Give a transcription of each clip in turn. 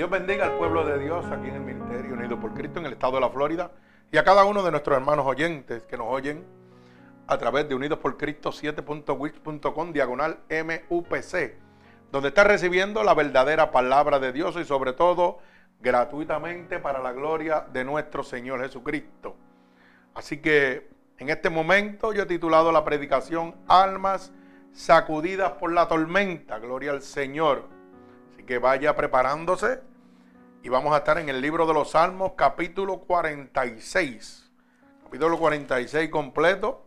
Dios bendiga al pueblo de Dios aquí en el Ministerio Unido por Cristo en el estado de la Florida y a cada uno de nuestros hermanos oyentes que nos oyen a través de Unidos por Cristo 7.wix.com diagonal MUPC, donde está recibiendo la verdadera palabra de Dios y sobre todo gratuitamente para la gloria de nuestro Señor Jesucristo. Así que en este momento yo he titulado la predicación Almas sacudidas por la tormenta, gloria al Señor. Así que vaya preparándose y vamos a estar en el libro de los Salmos, capítulo 46. Capítulo 46 completo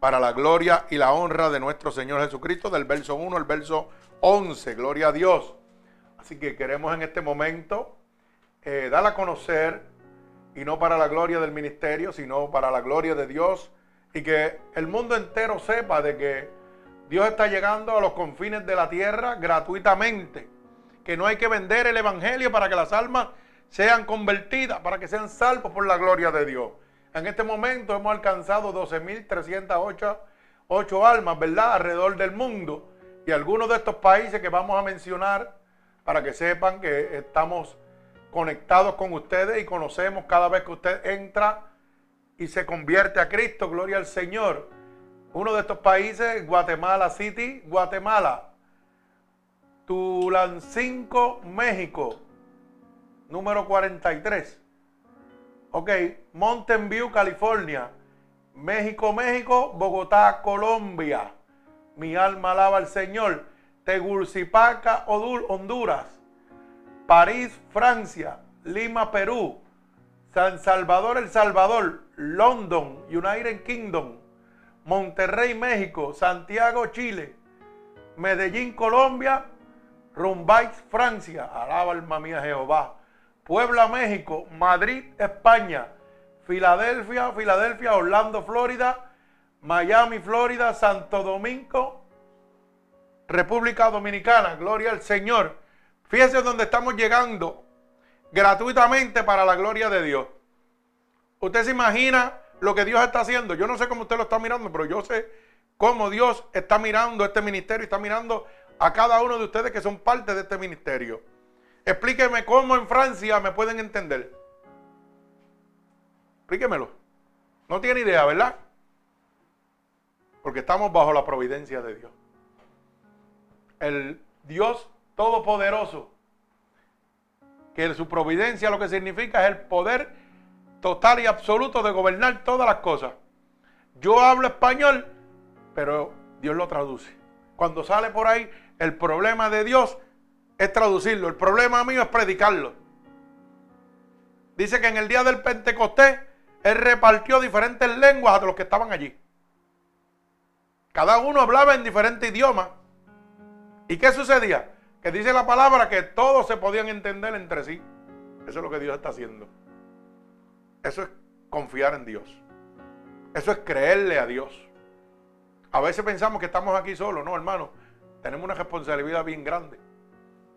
para la gloria y la honra de nuestro Señor Jesucristo, del verso 1 al verso 11. Gloria a Dios. Así que queremos en este momento eh, dar a conocer, y no para la gloria del ministerio, sino para la gloria de Dios, y que el mundo entero sepa de que Dios está llegando a los confines de la tierra gratuitamente que no hay que vender el Evangelio para que las almas sean convertidas, para que sean salvos por la gloria de Dios. En este momento hemos alcanzado 12.308 almas, ¿verdad? Alrededor del mundo. Y algunos de estos países que vamos a mencionar, para que sepan que estamos conectados con ustedes y conocemos cada vez que usted entra y se convierte a Cristo, gloria al Señor. Uno de estos países, Guatemala City, Guatemala. Tulancingo, México, número 43. Ok, Mountain View, California. México, México, Bogotá, Colombia. Mi alma alaba al Señor. Tegucigalpa, Honduras. París, Francia. Lima, Perú. San Salvador, El Salvador. London, United Kingdom. Monterrey, México. Santiago, Chile. Medellín, Colombia. Rumbais, Francia, alaba alma mía Jehová. Puebla, México, Madrid, España, Filadelfia, Filadelfia, Orlando, Florida, Miami, Florida, Santo Domingo, República Dominicana, gloria al Señor. Fíjense dónde estamos llegando gratuitamente para la gloria de Dios. Usted se imagina lo que Dios está haciendo. Yo no sé cómo usted lo está mirando, pero yo sé cómo Dios está mirando este ministerio, está mirando a cada uno de ustedes que son parte de este ministerio. Explíqueme cómo en Francia me pueden entender. Explíquemelo. No tiene idea, ¿verdad? Porque estamos bajo la providencia de Dios. El Dios Todopoderoso, que su providencia lo que significa es el poder total y absoluto de gobernar todas las cosas. Yo hablo español, pero Dios lo traduce. Cuando sale por ahí el problema de Dios es traducirlo. El problema mío es predicarlo. Dice que en el día del Pentecostés Él repartió diferentes lenguas a los que estaban allí. Cada uno hablaba en diferentes idiomas. ¿Y qué sucedía? Que dice la palabra que todos se podían entender entre sí. Eso es lo que Dios está haciendo. Eso es confiar en Dios. Eso es creerle a Dios. A veces pensamos que estamos aquí solos, no, hermano tenemos una responsabilidad bien grande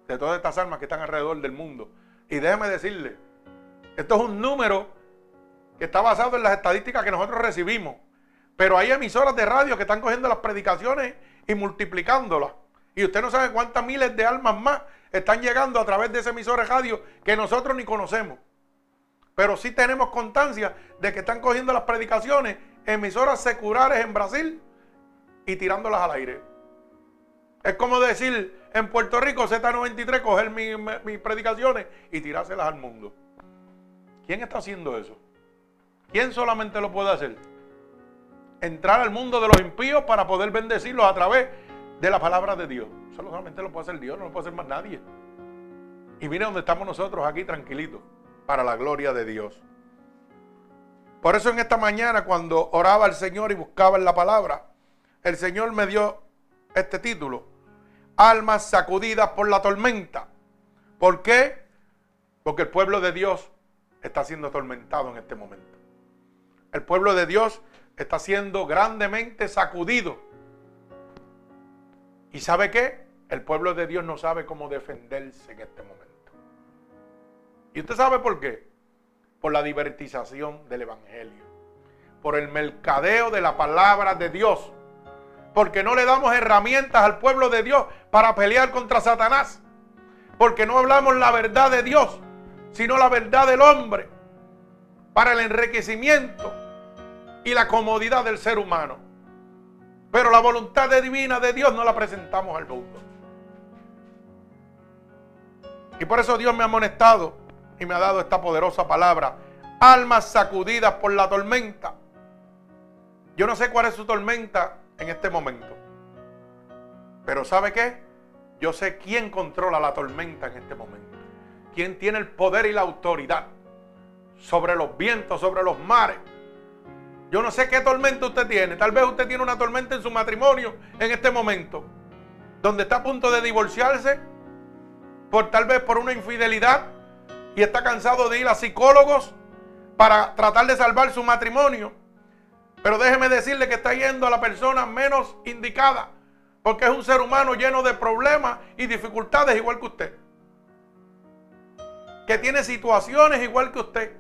de todas estas almas que están alrededor del mundo. Y déjeme decirle, esto es un número que está basado en las estadísticas que nosotros recibimos. Pero hay emisoras de radio que están cogiendo las predicaciones y multiplicándolas. Y usted no sabe cuántas miles de almas más están llegando a través de esa emisora de radio que nosotros ni conocemos. Pero sí tenemos constancia de que están cogiendo las predicaciones emisoras seculares en Brasil y tirándolas al aire. Es como decir en Puerto Rico, Z93, coger mis, predicaciones y tirárselas al mundo. ¿Quién está haciendo eso? ¿Quién solamente lo puede hacer? Entrar al mundo de los impíos para poder bendecirlos a través de la palabra de Dios. solamente lo puede hacer Dios, no lo puede hacer más nadie. Y mire dónde estamos nosotros aquí tranquilitos, para la gloria de Dios. Por eso en esta mañana cuando oraba al Señor y buscaba en la palabra, el Señor me dio este título, almas sacudidas por la tormenta. ¿Por qué? Porque el pueblo de Dios está siendo atormentado en este momento. El pueblo de Dios está siendo grandemente sacudido. ¿Y sabe qué? El pueblo de Dios no sabe cómo defenderse en este momento. ¿Y usted sabe por qué? Por la divertización del Evangelio. Por el mercadeo de la palabra de Dios porque no le damos herramientas al pueblo de Dios para pelear contra Satanás. porque no hablamos la verdad de Dios, sino la verdad del hombre, para el enriquecimiento y la comodidad del ser humano. Pero la voluntad divina de Dios no la presentamos al mundo. Y por eso Dios me ha amonestado y me ha dado esta poderosa palabra. Almas sacudidas por la tormenta. Yo no sé cuál es su tormenta en este momento. Pero ¿sabe qué? Yo sé quién controla la tormenta en este momento. Quién tiene el poder y la autoridad sobre los vientos, sobre los mares. Yo no sé qué tormenta usted tiene. Tal vez usted tiene una tormenta en su matrimonio en este momento. Donde está a punto de divorciarse. Por tal vez por una infidelidad. Y está cansado de ir a psicólogos para tratar de salvar su matrimonio. Pero déjeme decirle que está yendo a la persona menos indicada. Porque es un ser humano lleno de problemas y dificultades igual que usted. Que tiene situaciones igual que usted.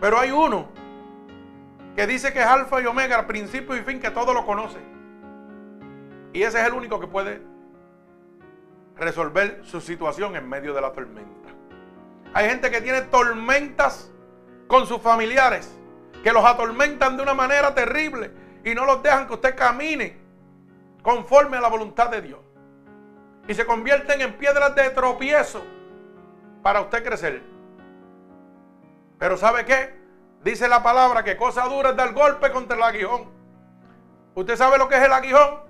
Pero hay uno que dice que es alfa y omega, principio y fin, que todo lo conoce. Y ese es el único que puede resolver su situación en medio de la tormenta. Hay gente que tiene tormentas con sus familiares, que los atormentan de una manera terrible y no los dejan que usted camine conforme a la voluntad de Dios. Y se convierten en piedras de tropiezo para usted crecer. Pero ¿sabe qué? Dice la palabra que cosa dura es dar golpe contra el aguijón. ¿Usted sabe lo que es el aguijón?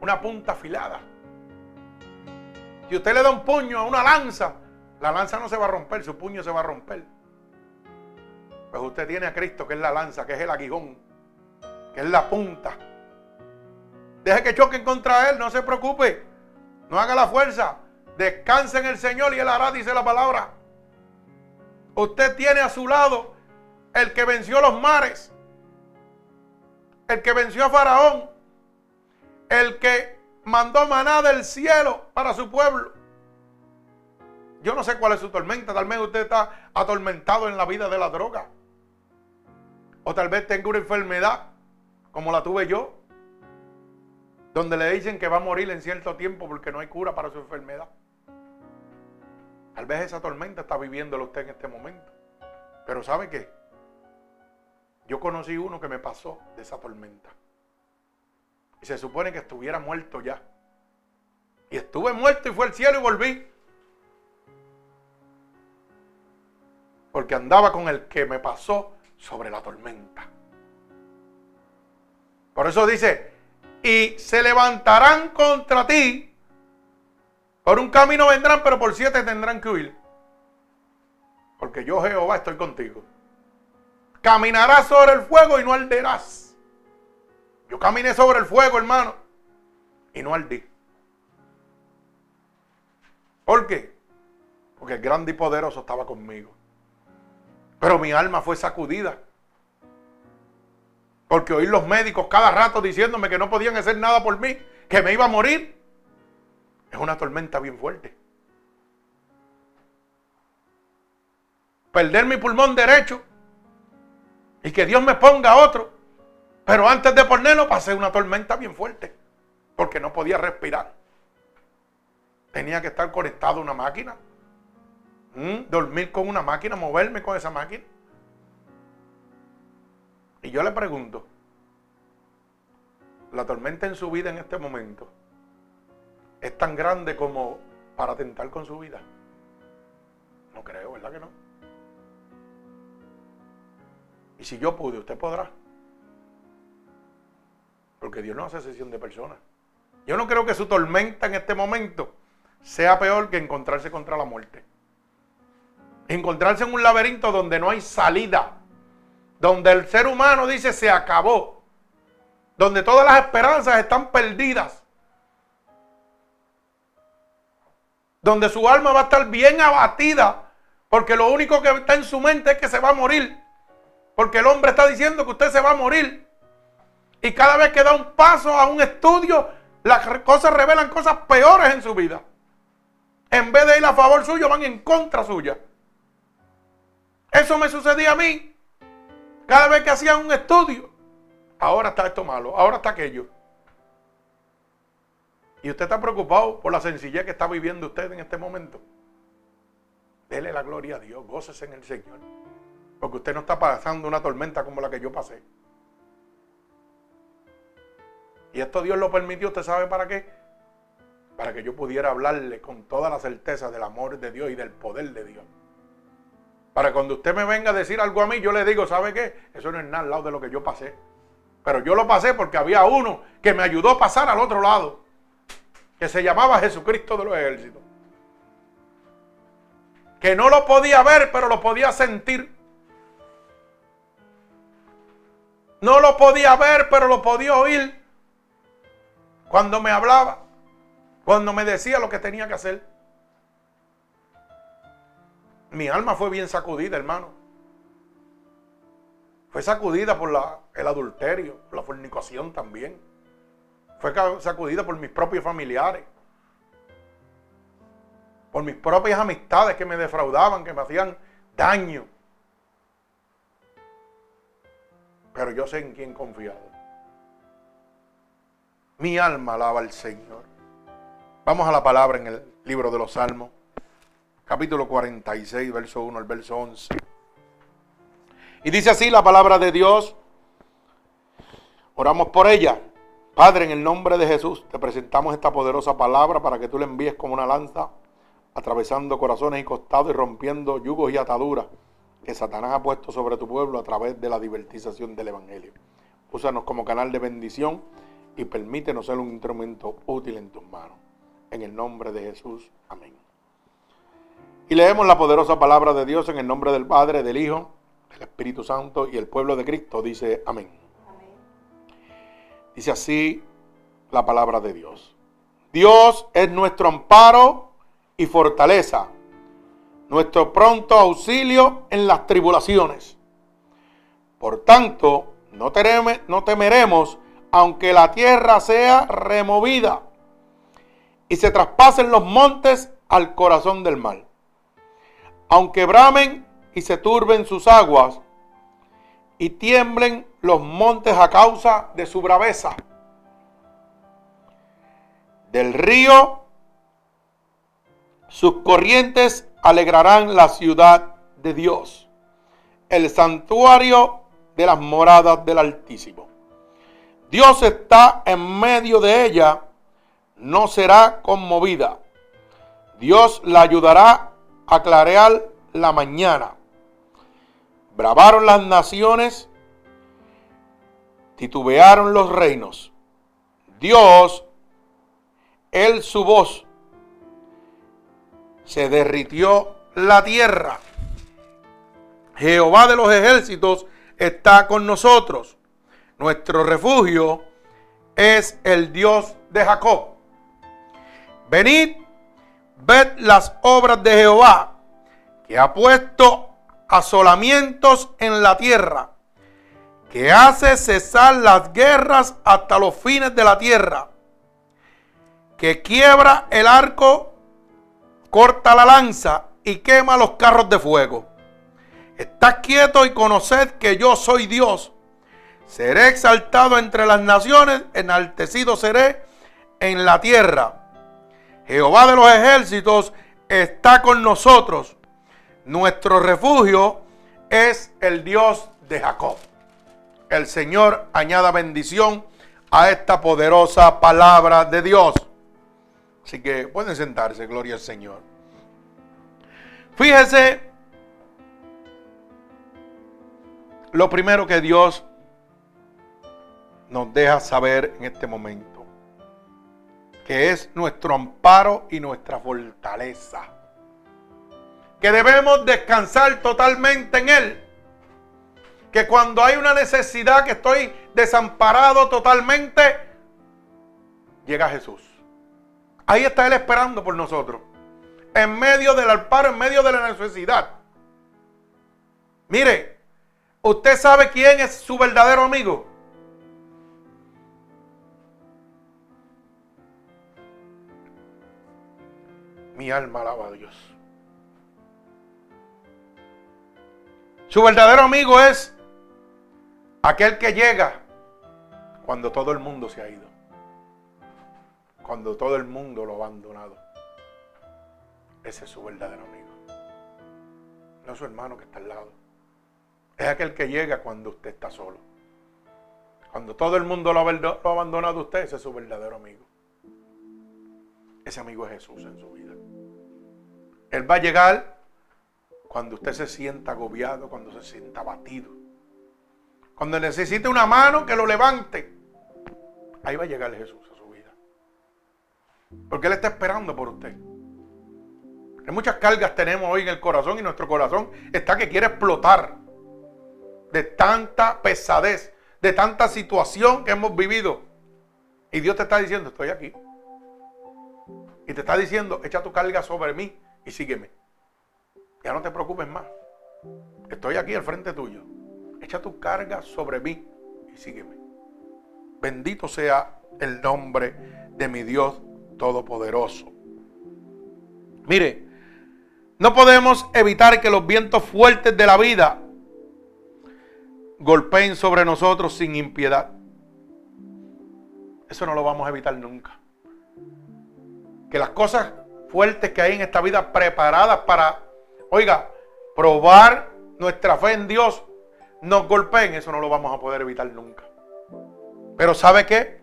Una punta afilada. Si usted le da un puño a una lanza, la lanza no se va a romper, su puño se va a romper. Pues usted tiene a Cristo, que es la lanza, que es el aguijón, que es la punta. Deje que choquen contra Él, no se preocupe. No haga la fuerza. Descanse en el Señor y Él hará, dice la palabra. Usted tiene a su lado el que venció los mares, el que venció a Faraón, el que mandó maná del cielo para su pueblo. Yo no sé cuál es su tormenta, tal vez usted está atormentado en la vida de la droga. O tal vez tenga una enfermedad como la tuve yo, donde le dicen que va a morir en cierto tiempo porque no hay cura para su enfermedad. Tal vez esa tormenta está viviéndolo usted en este momento. Pero ¿sabe qué? Yo conocí uno que me pasó de esa tormenta. Y se supone que estuviera muerto ya. Y estuve muerto y fue al cielo y volví. Porque andaba con el que me pasó sobre la tormenta. Por eso dice, y se levantarán contra ti. Por un camino vendrán, pero por siete tendrán que huir. Porque yo, Jehová, estoy contigo. Caminarás sobre el fuego y no arderás. Yo caminé sobre el fuego, hermano, y no ardí. ¿Por qué? Porque el grande y poderoso estaba conmigo. Pero mi alma fue sacudida. Porque oír los médicos cada rato diciéndome que no podían hacer nada por mí, que me iba a morir, es una tormenta bien fuerte. Perder mi pulmón derecho y que Dios me ponga otro. Pero antes de ponerlo pasé una tormenta bien fuerte porque no podía respirar. Tenía que estar conectado a una máquina. Mm, dormir con una máquina, moverme con esa máquina. Y yo le pregunto, la tormenta en su vida en este momento es tan grande como para atentar con su vida. No creo, ¿verdad que no? Y si yo pude, usted podrá. Porque Dios no hace sesión de personas. Yo no creo que su tormenta en este momento sea peor que encontrarse contra la muerte. Encontrarse en un laberinto donde no hay salida. Donde el ser humano dice se acabó. Donde todas las esperanzas están perdidas. Donde su alma va a estar bien abatida. Porque lo único que está en su mente es que se va a morir. Porque el hombre está diciendo que usted se va a morir. Y cada vez que da un paso a un estudio, las cosas revelan cosas peores en su vida. En vez de ir a favor suyo, van en contra suya. Eso me sucedía a mí. Cada vez que hacía un estudio, ahora está esto malo, ahora está aquello. Y usted está preocupado por la sencillez que está viviendo usted en este momento. Dele la gloria a Dios, gócese en el Señor. Porque usted no está pasando una tormenta como la que yo pasé. Y esto Dios lo permitió, ¿usted sabe para qué? Para que yo pudiera hablarle con toda la certeza del amor de Dios y del poder de Dios. Para cuando usted me venga a decir algo a mí, yo le digo, ¿sabe qué? Eso no es nada al lado de lo que yo pasé. Pero yo lo pasé porque había uno que me ayudó a pasar al otro lado, que se llamaba Jesucristo de los ejércitos. Que no lo podía ver, pero lo podía sentir. No lo podía ver, pero lo podía oír. Cuando me hablaba, cuando me decía lo que tenía que hacer. Mi alma fue bien sacudida, hermano. Fue sacudida por el adulterio, por la fornicación también. Fue sacudida por mis propios familiares. Por mis propias amistades que me defraudaban, que me hacían daño. Pero yo sé en quién confiado. Mi alma alaba al Señor. Vamos a la palabra en el libro de los Salmos, capítulo 46, verso 1 al verso 11. Y dice así la palabra de Dios. Oramos por ella. Padre, en el nombre de Jesús, te presentamos esta poderosa palabra para que tú la envíes como una lanza, atravesando corazones y costados y rompiendo yugos y ataduras que Satanás ha puesto sobre tu pueblo a través de la divertización del Evangelio. Úsanos como canal de bendición y permítenos ser un instrumento útil en tus manos. En el nombre de Jesús. Amén. Y leemos la poderosa palabra de Dios en el nombre del Padre, del Hijo, del Espíritu Santo y el pueblo de Cristo. Dice amén. Dice así la palabra de Dios. Dios es nuestro amparo y fortaleza, nuestro pronto auxilio en las tribulaciones. Por tanto, no, temeremos aunque la tierra sea removida y se traspasen los montes al corazón del mar. Aunque bramen y se turben sus aguas y tiemblen los montes a causa de su braveza. Del río sus corrientes alegrarán la ciudad de Dios, el santuario de las moradas del Altísimo. Dios está en medio de ella, no será conmovida. Dios la ayudará a clarear la mañana. Bravaron las naciones, titubearon los reinos. Dios, él su voz, se derritió la tierra. Jehová de los ejércitos está con nosotros. Nuestro refugio es el Dios de Jacob. Venid, ved las obras de Jehová, que ha puesto asolamientos en la tierra, que hace cesar las guerras hasta los fines de la tierra, que quiebra el arco, corta la lanza y quema los carros de fuego. Estad quieto y conoced que yo soy Dios Seré exaltado entre las naciones, enaltecido seré en la tierra. Jehová de los ejércitos está con nosotros. Nuestro refugio es el Dios de Jacob. El Señor añada bendición a esta poderosa palabra de Dios. Así que pueden sentarse, gloria al Señor. Fíjese lo primero que Dios nos deja saber en este momento que es nuestro amparo y nuestra fortaleza. Que debemos descansar totalmente en Él. Que cuando hay una necesidad que estoy desamparado totalmente, llega Jesús. Ahí está Él esperando por nosotros. En medio del amparo, en medio de la necesidad. Mire, ¿usted sabe quién es su verdadero amigo? Mi alma alaba a Dios. Su verdadero amigo es aquel que llega cuando todo el mundo se ha ido. cuando todo el mundo lo ha abandonado. Ese es su verdadero amigo. No es su hermano que está al lado. Es aquel que llega cuando usted está solo. Cuando todo el mundo lo ha, abandonado usted, ese es su verdadero amigo. Ese amigo es Jesús en su vida. Él va a llegar cuando usted se sienta agobiado, cuando se sienta abatido. Cuando necesite una mano que lo levante. Ahí va a llegar Jesús a su vida. Porque Él está esperando por usted. Hay muchas cargas tenemos hoy en el corazón y nuestro corazón está que quiere explotar de tanta pesadez, de tanta situación que hemos vivido. Y Dios te está diciendo, estoy aquí. Y te está diciendo, echa tu carga sobre mí y sígueme. Ya no te preocupes más. Estoy aquí al frente tuyo. Echa tu carga sobre mí y sígueme. Bendito sea el nombre de mi Dios Todopoderoso. Mire, no podemos evitar que los vientos fuertes de la vida golpeen sobre nosotros sin impiedad. Eso no lo vamos a evitar nunca. Que las cosas fuertes que hay en esta vida preparadas para, oiga, probar nuestra fe en Dios, nos golpeen, eso no lo vamos a poder evitar nunca. Pero ¿sabe qué?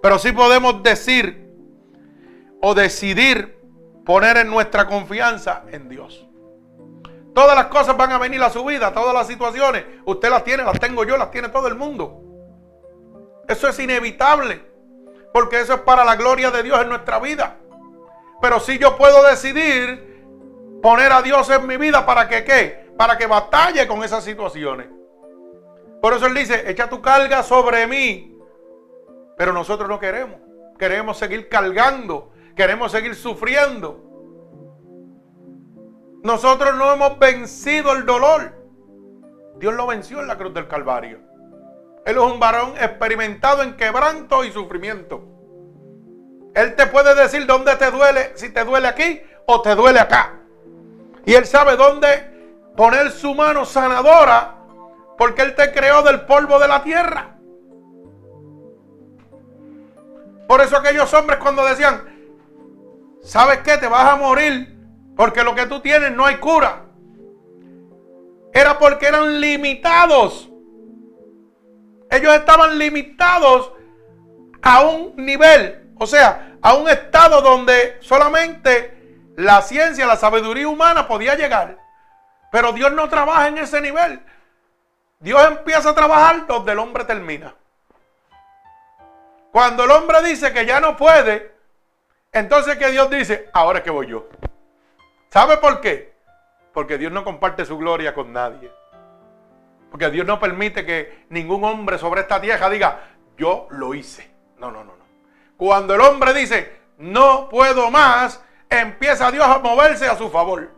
Pero sí podemos decir o decidir poner en nuestra confianza en Dios. Todas las cosas van a venir a su vida, todas las situaciones. Usted las tiene, las tengo yo, las tiene todo el mundo. Eso es inevitable, porque eso es para la gloria de Dios en nuestra vida. Pero si yo puedo decidir poner a Dios en mi vida para que qué? Para que batalle con esas situaciones. Por eso Él dice, echa tu carga sobre mí. Pero nosotros no queremos. Queremos seguir cargando Queremos seguir sufriendo. Nosotros no hemos vencido el dolor. Dios lo venció en la cruz del Calvario. Él es un varón experimentado en quebranto y sufrimiento. Él te puede decir dónde te duele, si te duele aquí o te duele acá. Y Él sabe dónde poner su mano sanadora porque Él te creó del polvo de la tierra. Por eso aquellos hombres cuando decían, ¿sabes qué? Te vas a morir porque lo que tú tienes no hay cura. Era porque eran limitados. Ellos estaban limitados a un nivel, o sea, a un estado donde solamente la ciencia, la sabiduría humana podía llegar. Pero Dios no trabaja en ese nivel. Dios empieza a trabajar donde el hombre termina. Cuando el hombre dice que ya no puede, entonces que Dios dice, ahora que voy yo. ¿Sabe por qué? Porque Dios no comparte su gloria con nadie. Porque Dios no permite que ningún hombre sobre esta tierra diga, yo lo hice. No, no, no, no. Cuando el hombre dice, no puedo más, empieza Dios a moverse a su favor.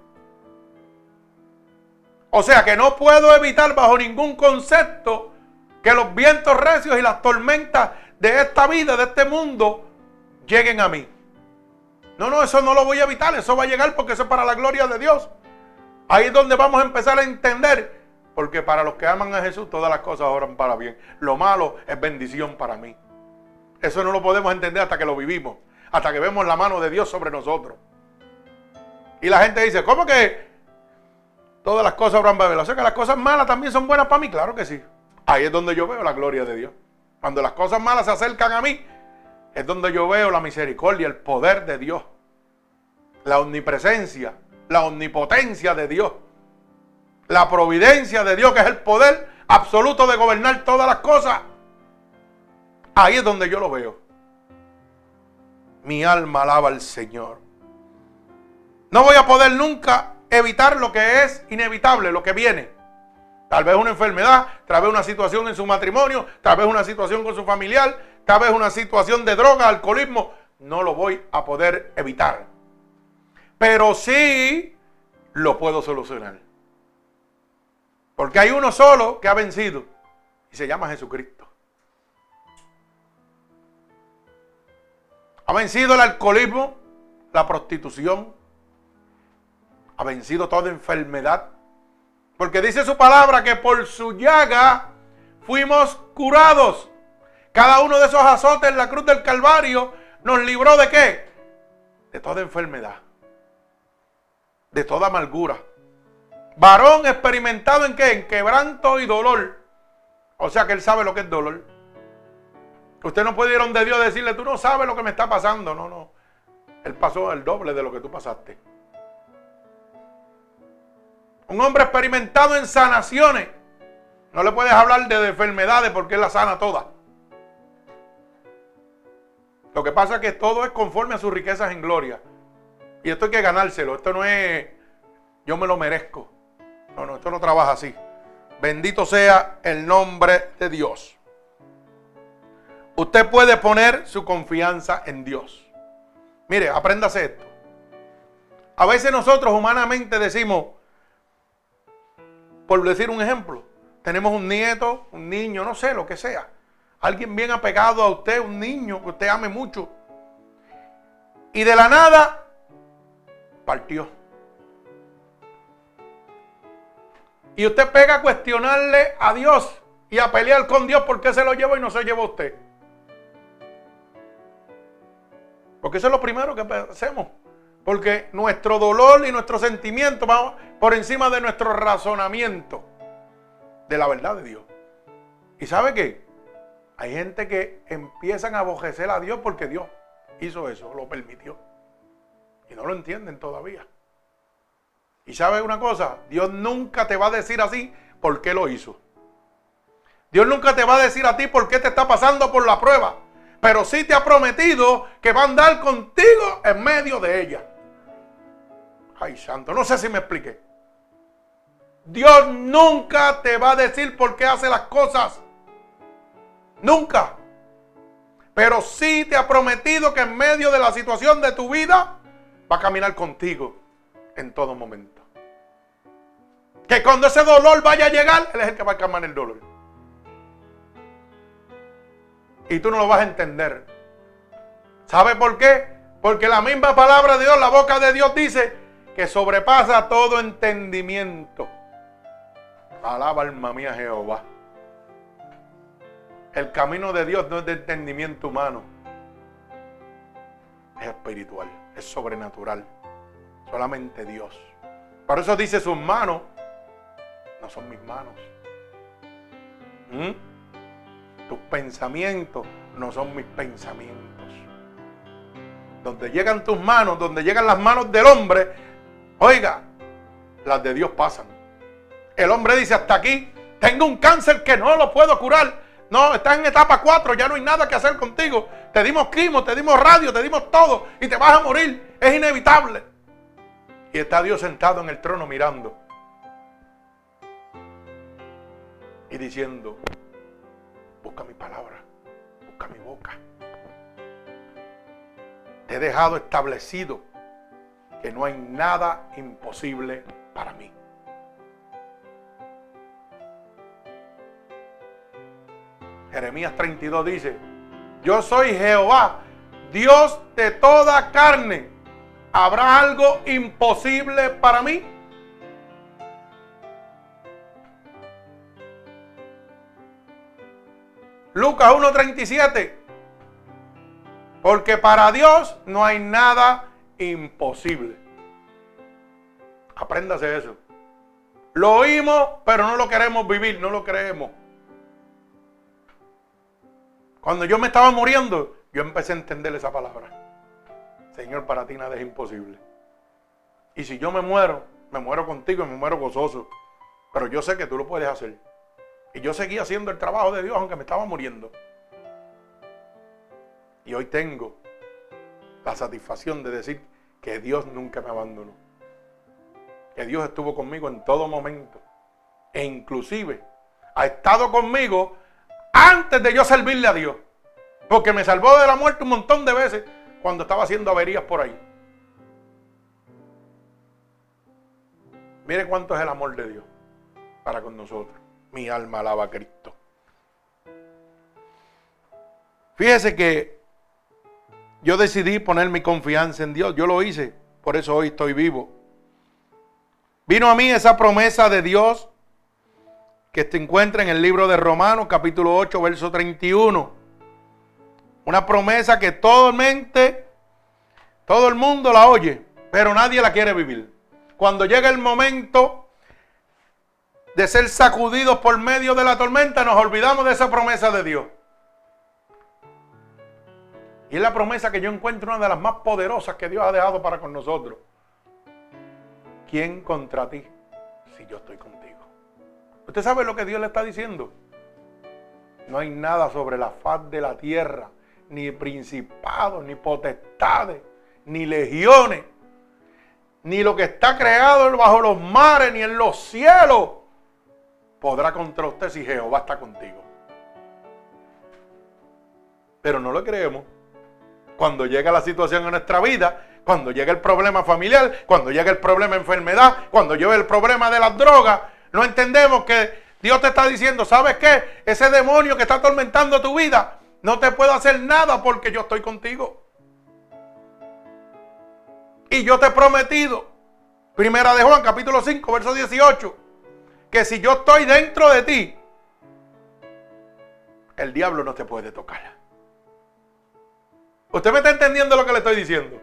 O sea que no puedo evitar bajo ningún concepto que los vientos recios y las tormentas de esta vida, de este mundo, lleguen a mí. No, no, eso no lo voy a evitar, eso va a llegar porque eso es para la gloria de Dios. Ahí es donde vamos a empezar a entender, porque para los que aman a Jesús todas las cosas obran para bien. Lo malo es bendición para mí. Eso no lo podemos entender hasta que lo vivimos, hasta que vemos la mano de Dios sobre nosotros. Y la gente dice, ¿cómo que todas las cosas para bien? O sea que las cosas malas también son buenas para mí, claro que sí. Ahí es donde yo veo la gloria de Dios. Cuando las cosas malas se acercan a mí, es donde yo veo la misericordia, el poder de Dios, la omnipresencia, la omnipotencia de Dios, la providencia de Dios, que es el poder absoluto de gobernar todas las cosas. Ahí es donde yo lo veo. Mi alma alaba al Señor. No voy a poder nunca evitar lo que es inevitable, lo que viene. Tal vez una enfermedad, tal vez una situación en su matrimonio, tal vez una situación con su familiar, tal vez una situación de droga, alcoholismo. No lo voy a poder evitar. Pero sí lo puedo solucionar. Porque hay uno solo que ha vencido y se llama Jesucristo. Ha vencido el alcoholismo, la prostitución, ha vencido toda enfermedad, porque dice su palabra que por su llaga fuimos curados. Cada uno de esos azotes en la cruz del Calvario nos libró de qué? De toda enfermedad, de toda amargura. Varón experimentado en qué? En quebranto y dolor. O sea que él sabe lo que es dolor. Usted no puede ir donde Dios decirle, tú no sabes lo que me está pasando. No, no. Él pasó el doble de lo que tú pasaste. Un hombre experimentado en sanaciones. No le puedes hablar de enfermedades porque él la sana toda. Lo que pasa es que todo es conforme a sus riquezas en gloria. Y esto hay que ganárselo. Esto no es yo me lo merezco. No, no, esto no trabaja así. Bendito sea el nombre de Dios. Usted puede poner su confianza en Dios. Mire, apréndase esto. A veces nosotros humanamente decimos, por decir un ejemplo, tenemos un nieto, un niño, no sé, lo que sea. Alguien bien apegado a usted, un niño que usted ame mucho. Y de la nada partió. Y usted pega a cuestionarle a Dios y a pelear con Dios por qué se lo lleva y no se lleva usted. Porque eso es lo primero que hacemos. Porque nuestro dolor y nuestro sentimiento van por encima de nuestro razonamiento de la verdad de Dios. ¿Y sabe qué? Hay gente que empiezan a abojecer a Dios porque Dios hizo eso, lo permitió. Y no lo entienden todavía. Y sabe una cosa, Dios nunca te va a decir así por qué lo hizo. Dios nunca te va a decir a ti por qué te está pasando por la prueba pero sí te ha prometido que va a andar contigo en medio de ella. Ay, santo, no sé si me expliqué. Dios nunca te va a decir por qué hace las cosas. Nunca. Pero sí te ha prometido que en medio de la situación de tu vida va a caminar contigo en todo momento. Que cuando ese dolor vaya a llegar, Él es el que va a calmar el dolor. Y tú no lo vas a entender. ¿Sabe por qué? Porque la misma palabra de Dios, la boca de Dios dice que sobrepasa todo entendimiento. Alaba alma mía Jehová. El camino de Dios no es de entendimiento humano. Es espiritual, es sobrenatural. Solamente Dios. Por eso dice sus manos, no son mis manos. ¿Mm? Tus pensamientos no son mis pensamientos. Donde llegan tus manos, donde llegan las manos del hombre, oiga, las de Dios pasan. El hombre dice, hasta aquí, tengo un cáncer que no lo puedo curar. No, estás en etapa 4, ya no hay nada que hacer contigo. Te dimos quimo, te dimos radio, te dimos todo y te vas a morir. Es inevitable. Y está Dios sentado en el trono mirando. Y diciendo, Busca mi palabra, busca mi boca. Te he dejado establecido que no hay nada imposible para mí. Jeremías 32 dice, yo soy Jehová, Dios de toda carne. ¿Habrá algo imposible para mí? Lucas 1.37. Porque para Dios no hay nada imposible. Apréndase eso. Lo oímos, pero no lo queremos vivir, no lo creemos. Cuando yo me estaba muriendo, yo empecé a entender esa palabra. Señor, para ti nada es imposible. Y si yo me muero, me muero contigo y me muero gozoso. Pero yo sé que tú lo puedes hacer. Y yo seguía haciendo el trabajo de Dios aunque me estaba muriendo. Y hoy tengo la satisfacción de decir que Dios nunca me abandonó. Que Dios estuvo conmigo en todo momento. E inclusive ha estado conmigo antes de yo servirle a Dios. Porque me salvó de la muerte un montón de veces cuando estaba haciendo averías por ahí. Mire cuánto es el amor de Dios para con nosotros. Mi alma alaba a Cristo. Fíjese que yo decidí poner mi confianza en Dios. Yo lo hice. Por eso hoy estoy vivo. Vino a mí esa promesa de Dios que se encuentra en el libro de Romanos capítulo 8 verso 31. Una promesa que mente, todo el mundo la oye, pero nadie la quiere vivir. Cuando llega el momento de ser sacudidos por medio de la tormenta, nos olvidamos de esa promesa de Dios. Y es la promesa que yo encuentro una de las más poderosas que Dios ha dejado para con nosotros. ¿Quién contra ti si yo estoy contigo? ¿Usted sabe lo que Dios le está diciendo? No hay nada sobre la faz de la tierra, ni principados, ni potestades, ni legiones, ni lo que está creado bajo los mares, ni en los cielos, podrá contra usted si Jehová está contigo. Pero no lo creemos. Cuando llega la situación en nuestra vida, cuando llega el problema familiar, cuando llega el problema de enfermedad, cuando llega el problema de las drogas, no entendemos que Dios te está diciendo, ¿sabes qué? Ese demonio que está atormentando tu vida, no te puedo hacer nada porque yo estoy contigo. Y yo te he prometido, primera de Juan, capítulo 5, verso 18, que si yo estoy dentro de ti, el diablo no te puede tocar. ¿Usted me está entendiendo lo que le estoy diciendo?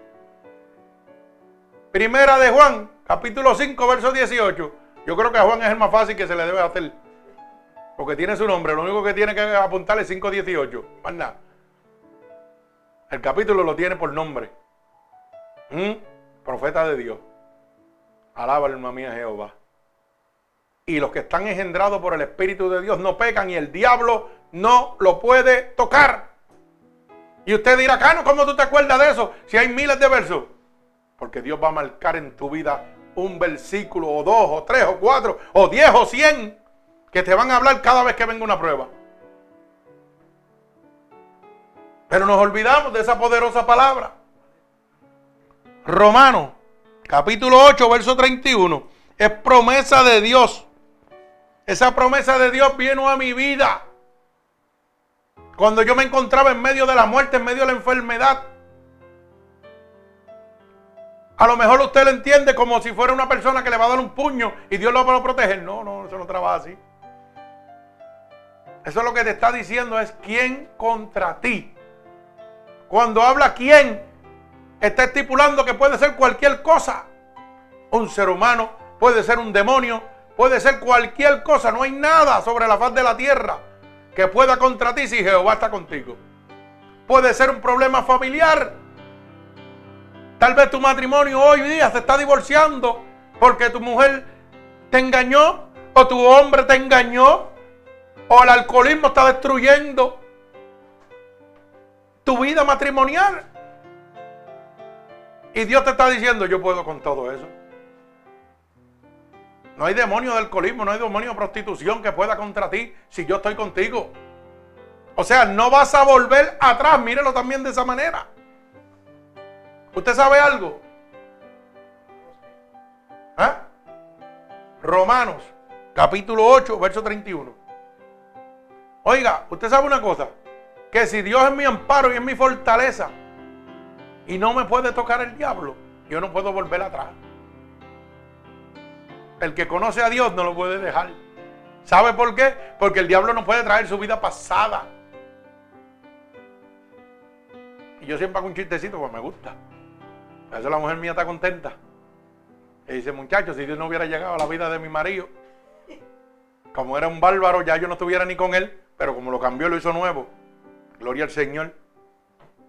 Primera de Juan, capítulo 5, verso 18. Yo creo que a Juan es el más fácil que se le debe hacer. Porque tiene su nombre. Lo único que tiene que apuntarle es 5.18. Más nada. El capítulo lo tiene por nombre. ¿Mm? Profeta de Dios. Alaba alma mía Jehová. Y los que están engendrados por el Espíritu de Dios no pecan y el diablo no lo puede tocar. Y usted dirá, Cano, ¿cómo tú te acuerdas de eso? Si hay miles de versos. Porque Dios va a marcar en tu vida un versículo o dos o tres o cuatro o diez o cien que te van a hablar cada vez que venga una prueba. Pero nos olvidamos de esa poderosa palabra. Romano, capítulo 8, verso 31. Es promesa de Dios. Esa promesa de Dios vino a mi vida. Cuando yo me encontraba en medio de la muerte, en medio de la enfermedad. A lo mejor usted lo entiende como si fuera una persona que le va a dar un puño y Dios lo va a proteger. No, no, eso no trabaja así. Eso es lo que te está diciendo es quién contra ti. Cuando habla quién, está estipulando que puede ser cualquier cosa. Un ser humano, puede ser un demonio, puede ser cualquier cosa. No hay nada sobre la faz de la tierra que pueda contra ti si Jehová está contigo. Puede ser un problema familiar. Tal vez tu matrimonio hoy día se está divorciando porque tu mujer te engañó o tu hombre te engañó o el alcoholismo está destruyendo tu vida matrimonial. Y Dios te está diciendo, yo puedo con todo eso. No hay demonio de alcoholismo, no hay demonio de prostitución que pueda contra ti si yo estoy contigo. O sea, no vas a volver atrás, mírelo también de esa manera. ¿Usted sabe algo? ¿Ah? Romanos, capítulo 8, verso 31. Oiga, usted sabe una cosa, que si Dios es mi amparo y es mi fortaleza y no me puede tocar el diablo, yo no puedo volver atrás. El que conoce a Dios no lo puede dejar. ¿Sabe por qué? Porque el diablo no puede traer su vida pasada. Y yo siempre hago un chistecito porque me gusta. A eso la mujer mía está contenta. Y dice, muchachos, si Dios no hubiera llegado a la vida de mi marido, como era un bárbaro, ya yo no estuviera ni con él, pero como lo cambió, lo hizo nuevo. Gloria al Señor.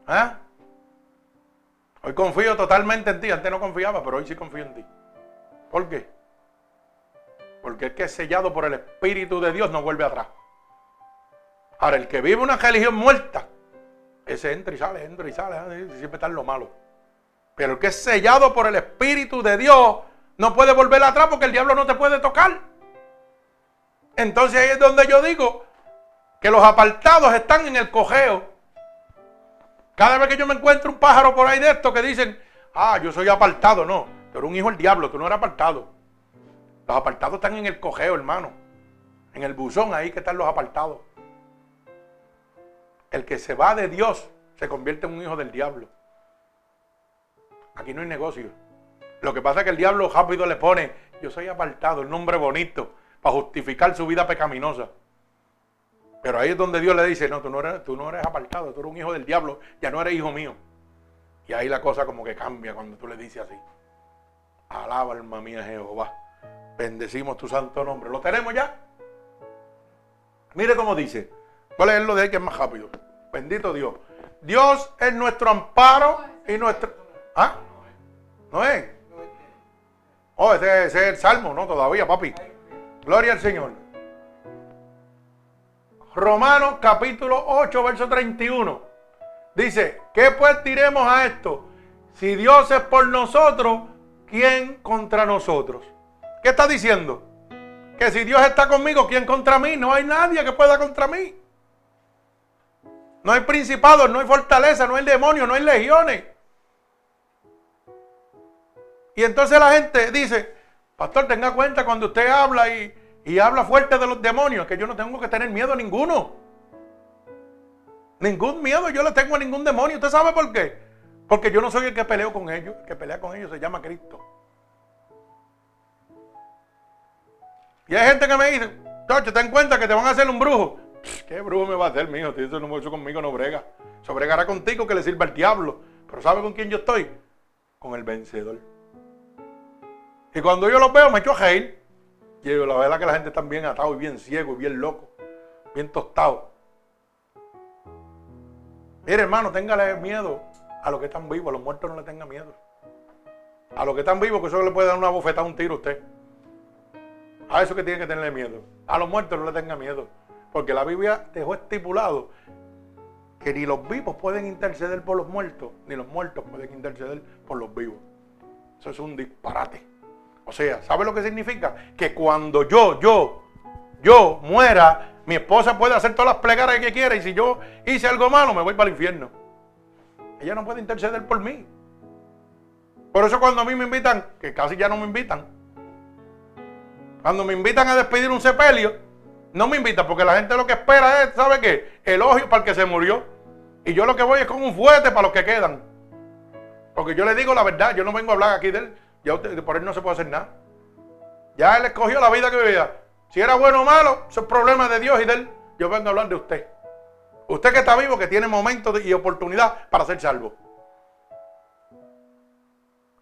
¿Ah? Hoy confío totalmente en ti. Antes no confiaba, pero hoy sí confío en ti. ¿Por qué? Porque el que es sellado por el Espíritu de Dios no vuelve atrás. Ahora, el que vive una religión muerta, ese entra y sale, entra y sale, ah, siempre está en lo malo. Pero el que es sellado por el Espíritu de Dios no puede volver atrás porque el diablo no te puede tocar. Entonces ahí es donde yo digo, que los apartados están en el cojeo. Cada vez que yo me encuentro un pájaro por ahí de esto que dicen, ah, yo soy apartado, no, tú eres un hijo del diablo, tú no eres apartado. Los apartados están en el cojeo, hermano. En el buzón ahí que están los apartados. El que se va de Dios se convierte en un hijo del diablo. Aquí no hay negocio. Lo que pasa es que el diablo rápido le pone, yo soy apartado, el nombre bonito, para justificar su vida pecaminosa. Pero ahí es donde Dios le dice, no, tú no, eres, tú no eres apartado, tú eres un hijo del diablo, ya no eres hijo mío. Y ahí la cosa como que cambia cuando tú le dices así. Alaba alma mía Jehová. Bendecimos tu santo nombre. ¿Lo tenemos ya? Mire cómo dice. Voy a leerlo de ahí que es más rápido. Bendito Dios. Dios es nuestro amparo y nuestro... ¿Ah? ¿No es? Oh, ese, es el salmo, ¿no? Todavía, papi. Gloria al Señor. Romanos capítulo 8, verso 31. Dice, ¿qué pues diremos a esto? Si Dios es por nosotros, ¿quién contra nosotros? ¿Qué está diciendo? Que si Dios está conmigo, ¿quién contra mí? No hay nadie que pueda contra mí. No hay principados, no hay fortaleza, no hay demonios, no hay legiones. Y entonces la gente dice, pastor, tenga cuenta cuando usted habla y, habla fuerte de los demonios, que yo no tengo que tener miedo a ninguno. Ningún miedo yo le tengo a ningún demonio. ¿Usted sabe por qué? Porque yo no soy el que peleo con ellos. El que pelea con ellos se llama Cristo. Y hay gente que me dice, Tocho, ten cuenta que te van a hacer un brujo. ¿Qué brujo me va a hacer, mijo? Si eso, no, eso conmigo no brega. Eso bregará contigo que le sirva el diablo. Pero ¿sabe con quién yo estoy? Con el vencedor. Y cuando yo lo veo me echo a reír. Y la verdad que la gente está bien atado y bien ciego y bien loco, bien tostado. Mire, hermano, téngale miedo a los que están vivos, a los muertos no le tenga miedo. A los que están vivos, que eso le puede dar una bofetada, un tiro a usted. A eso que tiene que tenerle miedo. A los muertos no le tenga miedo. Porque la Biblia dejó estipulado que ni los vivos pueden interceder por los muertos, ni los muertos pueden interceder por los vivos. Eso es un disparate. O sea, ¿sabe lo que significa? Que cuando yo, yo, yo muera, mi esposa puede hacer todas las plegarias que quiera y si yo hice algo malo, me voy para el infierno. Ella no puede interceder por mí. Por eso cuando a mí me invitan, que casi ya no me invitan, cuando me invitan a despedir un sepelio, no me invitan porque la gente lo que espera es, ¿sabe qué? Elogio para el que se murió. Y yo lo que voy es con un fuerte para los que quedan. Porque yo le digo la verdad, yo no vengo a hablar aquí de él. Ya por él no se puede hacer nada. Ya él escogió la vida que vivía. Si era bueno o malo, eso es problema de Dios y de él. Yo vengo a hablar de usted. Usted que está vivo, que tiene momentos y oportunidad para ser salvo.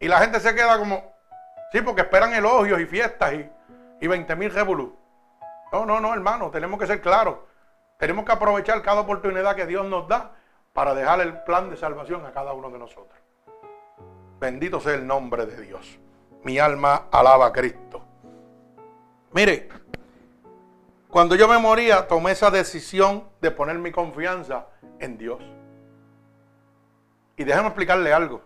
Y la gente se queda como, sí, porque esperan elogios y fiestas y, y 20 mil revolú. No, no, no, hermano, tenemos que ser claros. Tenemos que aprovechar cada oportunidad que Dios nos da para dejar el plan de salvación a cada uno de nosotros. Bendito sea el nombre de Dios. Mi alma alaba a Cristo. Mire, cuando yo me moría, tomé esa decisión de poner mi confianza en Dios. Y déjame explicarle algo.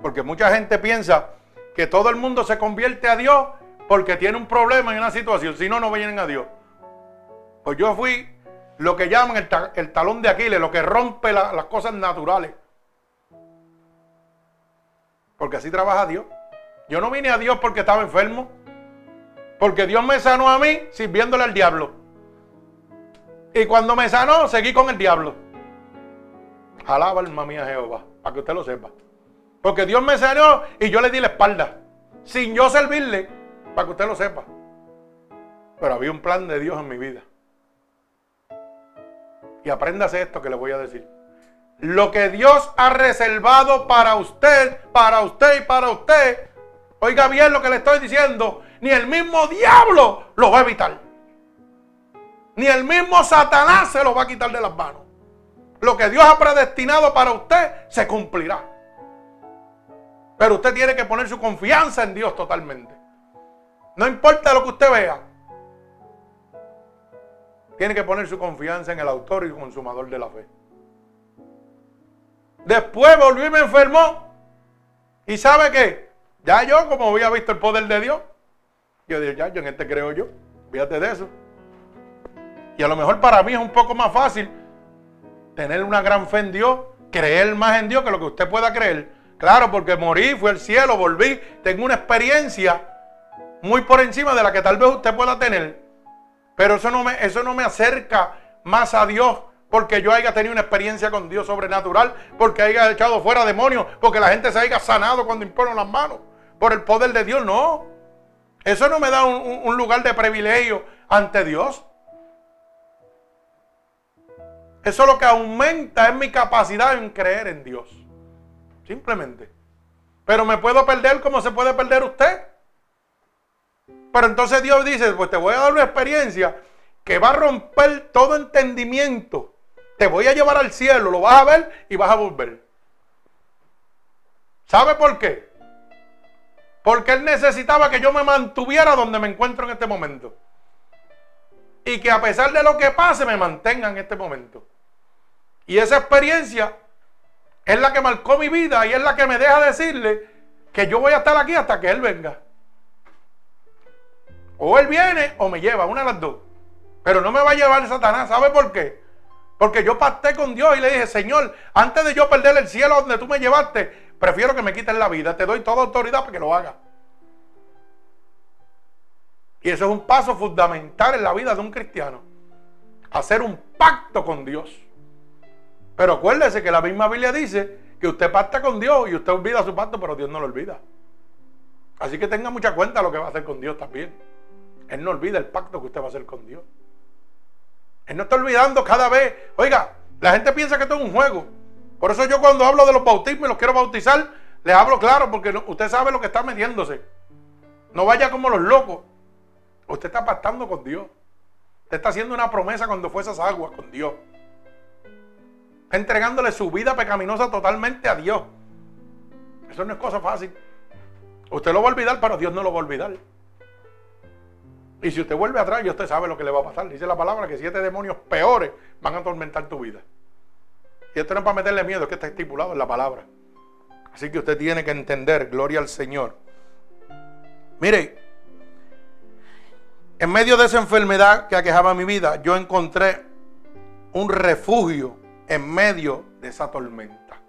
Porque mucha gente piensa que todo el mundo se convierte a Dios porque tiene un problema en una situación. Si no, no vienen a Dios. Pues yo fui lo que llaman el, talón de Aquiles, lo que rompe las cosas naturales. Porque así trabaja Dios. Yo no vine a Dios porque estaba enfermo. Porque Dios me sanó a mí sirviéndole al diablo. Y cuando me sanó, seguí con el diablo. Alaba alma mía Jehová, para que usted lo sepa. Porque Dios me sanó y yo le di la espalda. Sin yo servirle, para que usted lo sepa. Pero había un plan de Dios en mi vida. Y apréndase esto que le voy a decir. Lo que Dios ha reservado para usted, para usted y para usted. Oiga bien lo que le estoy diciendo. Ni el mismo diablo lo va a evitar. Ni el mismo Satanás se lo va a quitar de las manos. Lo que Dios ha predestinado para usted se cumplirá. Pero usted tiene que poner su confianza en Dios totalmente. No importa lo que usted vea. Tiene que poner su confianza en el autor y consumador de la fe. Después volví y me enfermó. ¿Y sabe qué? Ya yo, como había visto el poder de Dios, yo dije, ya, yo en este creo yo. Fíjate de eso. Y a lo mejor para mí es un poco más fácil tener una gran fe en Dios, creer más en Dios que lo que usted pueda creer. Claro, porque morí, fui al cielo, volví, tengo una experiencia muy por encima de la que tal vez usted pueda tener. Pero eso no me, eso no me acerca más a Dios porque yo haya tenido una experiencia con Dios sobrenatural, porque haya echado fuera demonios, porque la gente se haya sanado cuando imponen las manos, por el poder de Dios, no. Eso no me da un, lugar de privilegio ante Dios. Eso lo que aumenta es mi capacidad en creer en Dios. Simplemente. Pero me puedo perder como se puede perder usted. Pero entonces Dios dice, pues te voy a dar una experiencia que va a romper todo entendimiento. Te voy a llevar al cielo, lo vas a ver y vas a volver. ¿Sabe por qué? Porque Él necesitaba que yo me mantuviera donde me encuentro en este momento. Y que a pesar de lo que pase, me mantenga en este momento. Y esa experiencia es la que marcó mi vida y es la que me deja decirle que yo voy a estar aquí hasta que Él venga. O Él viene o me lleva, una de las dos. Pero no me va a llevar Satanás. ¿Sabe por qué? Porque yo pacté con Dios y le dije, Señor, antes de yo perder el cielo donde tú me llevaste, prefiero que me quites la vida. Te doy toda autoridad para que lo haga. Y eso es un paso fundamental en la vida de un cristiano. Hacer un pacto con Dios. Pero acuérdese que la misma Biblia dice que usted pacta con Dios y usted olvida su pacto, pero Dios no lo olvida. Así que tenga mucha cuenta lo que va a hacer con Dios también. Él no olvida el pacto que usted va a hacer con Dios. Él no está olvidando cada vez. Oiga, la gente piensa que esto es un juego. Por eso yo cuando hablo de los bautismos y los quiero bautizar, les hablo claro porque usted sabe lo que está metiéndose. No vaya como los locos. Usted está pactando con Dios. Usted está haciendo una promesa cuando fue esas aguas con Dios. Está entregándole su vida pecaminosa totalmente a Dios. Eso no es cosa fácil. Usted lo va a olvidar, pero Dios no lo va a olvidar. Y si usted vuelve atrás, ya usted sabe lo que le va a pasar. Dice la palabra que siete demonios peores van a atormentar tu vida. Y esto no es para meterle miedo, es que está estipulado en la palabra. Así que usted tiene que entender, gloria al Señor. Mire, en medio de esa enfermedad que aquejaba mi vida, yo encontré un refugio en medio de esa tormenta.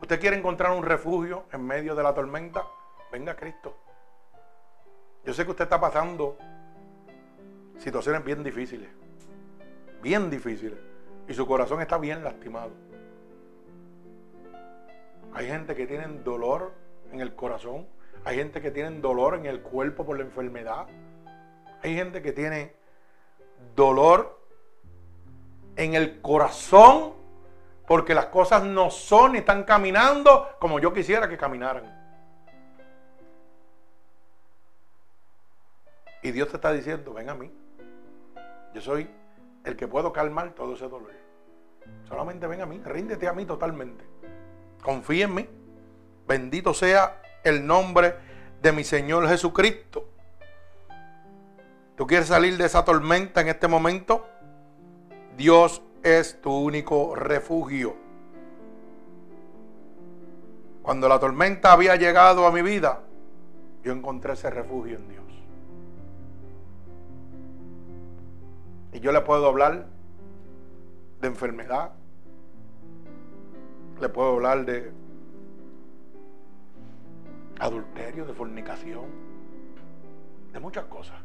¿Usted quiere encontrar un refugio en medio de la tormenta? Venga Cristo. Yo sé que usted está pasando situaciones bien difíciles. Bien difíciles. Y su corazón está bien lastimado. Hay gente que tiene dolor en el corazón. Hay gente que tiene dolor en el cuerpo por la enfermedad. Hay gente que tiene dolor en el corazón porque las cosas no son ni están caminando como yo quisiera que caminaran. Y Dios te está diciendo, ven a mí. Yo soy el que puedo calmar todo ese dolor. Solamente ven a mí, ríndete a mí totalmente. Confía en mí. Bendito sea el nombre de mi Señor Jesucristo. ¿Tú quieres salir de esa tormenta en este momento? Dios es tu único refugio. Cuando la tormenta había llegado a mi vida, yo encontré ese refugio en Dios. Y yo le puedo hablar de enfermedad, le puedo hablar de adulterio, de fornicación, de muchas cosas.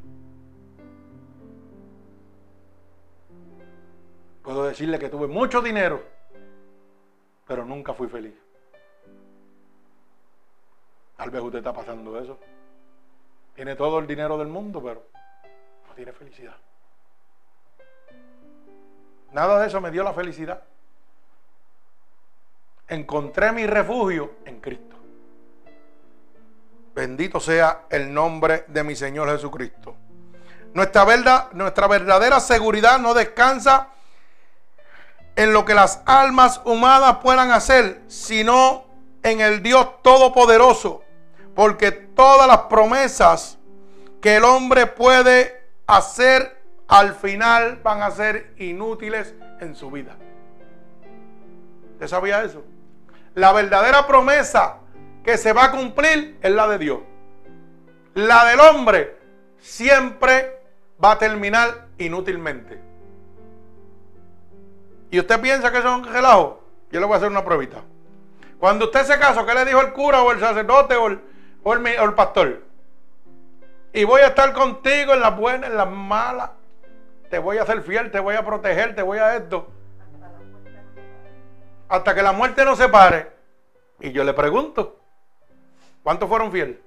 Puedo decirle que tuve mucho dinero, pero nunca fui feliz. Tal vez usted está pasando eso. Tiene todo el dinero del mundo, pero no tiene felicidad. Nada de eso me dio la felicidad. Encontré mi refugio en Cristo. Bendito sea el nombre de mi Señor Jesucristo. Nuestra, nuestra verdadera seguridad no descansa en lo que las almas humanas puedan hacer, sino en el Dios Todopoderoso. Porque todas las promesas que el hombre puede hacer al final van a ser inútiles en su vida. ¿Usted sabía eso? La verdadera promesa que se va a cumplir es la de Dios. La del hombre siempre va a terminar inútilmente. ¿Y usted piensa que eso es un relajo? Yo le voy a hacer una pruebita. Cuando usted se casó, ¿qué le dijo el cura o el sacerdote o el, o el pastor? Y voy a estar contigo en las buenas, en las malas, te voy a hacer fiel, te voy a proteger, te voy a esto. Hasta que la muerte nos separe. Y yo le pregunto, ¿cuántos fueron fieles?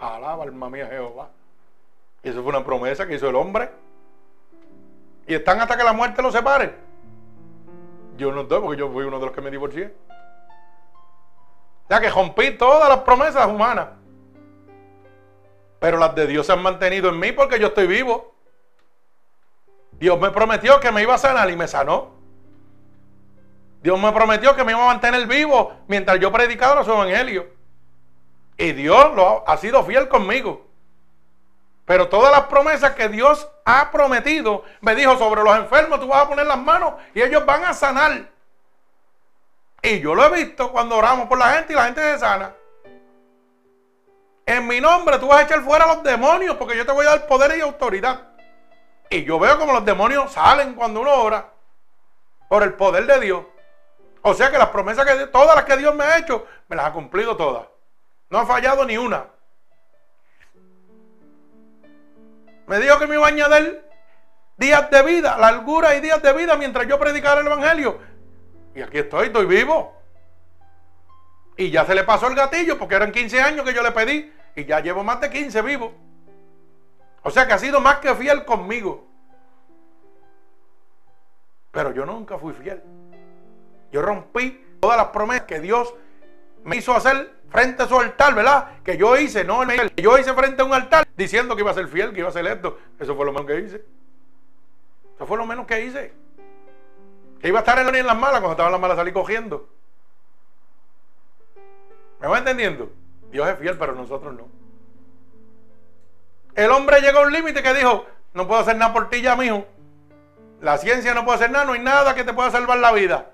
Alaba, alma mía, Jehová. Y eso fue una promesa que hizo el hombre. Y están hasta que la muerte los separe. Yo no estoy porque yo fui uno de los que me divorcié. Ya que rompí todas las promesas humanas. Pero las de Dios se han mantenido en mí porque yo estoy vivo. Dios me prometió que me iba a sanar y me sanó. Dios me prometió que me iba a mantener vivo mientras yo predicaba su evangelio. Y Dios lo ha sido fiel conmigo. Pero todas las promesas que Dios ha prometido, me dijo sobre los enfermos, tú vas a poner las manos y ellos van a sanar. Y yo lo he visto cuando oramos por la gente y la gente se sana. En mi nombre tú vas a echar fuera a los demonios porque yo te voy a dar poder y autoridad. Y yo veo como los demonios salen cuando uno ora por el poder de Dios. O sea que las promesas que todas las que Dios me ha hecho, me las ha cumplido todas. No ha fallado ni una. Me dijo que me iba a añadir días de vida, largura y días de vida mientras yo predicara el Evangelio. Y aquí estoy, estoy vivo. Y ya se le pasó el gatillo porque eran 15 años que yo le pedí y ya llevo más de 15 vivos. O sea que ha sido más que fiel conmigo. Pero yo nunca fui fiel. Yo rompí todas las promesas que Dios me hizo hacer frente a su altar, ¿verdad? Que yo hice, no que yo hice frente a un altar diciendo que iba a ser fiel, que iba a ser esto. Eso fue lo menos que hice. Eso fue lo menos que hice. Que iba a estar en las malas cuando estaban las malas salí cogiendo. ¿Me va entendiendo? Dios es fiel, pero nosotros no. El hombre llegó a un límite que dijo, no puedo hacer nada por ti ya, mijo. La ciencia no puede hacer nada, no hay nada que te pueda salvar la vida.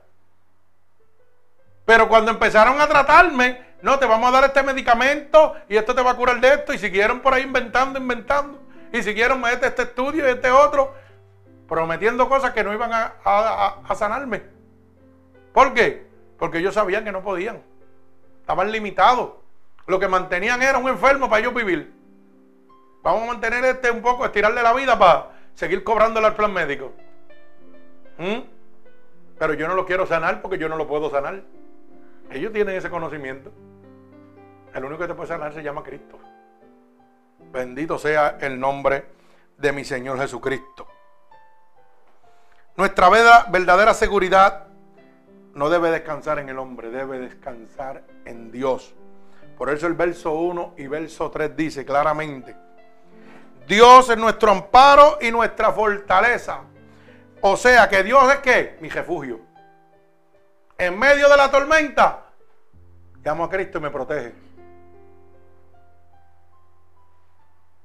Pero cuando empezaron a tratarme, no, te vamos a dar este medicamento y esto te va a curar de esto. Y siguieron por ahí inventando, inventando. Y siguieron este, este estudio y este otro, prometiendo cosas que no iban a, sanarme. ¿Por qué? Porque ellos sabían que no podían. Estaban limitados. Lo que mantenían era un enfermo para ellos vivir. Vamos a mantener este un poco, estirarle la vida para seguir cobrándole al plan médico. ¿Mm? Pero yo no lo quiero sanar porque yo no lo puedo sanar. Ellos tienen ese conocimiento. El único que te puede sanar se llama Cristo. Bendito sea el nombre de mi Señor Jesucristo. Nuestra verdadera seguridad no debe descansar en el hombre, debe descansar en Dios. Por eso el verso 1 y verso 3 dice claramente, Dios es nuestro amparo y nuestra fortaleza. O sea que Dios es que mi refugio en medio de la tormenta, llamo a Cristo y me protege.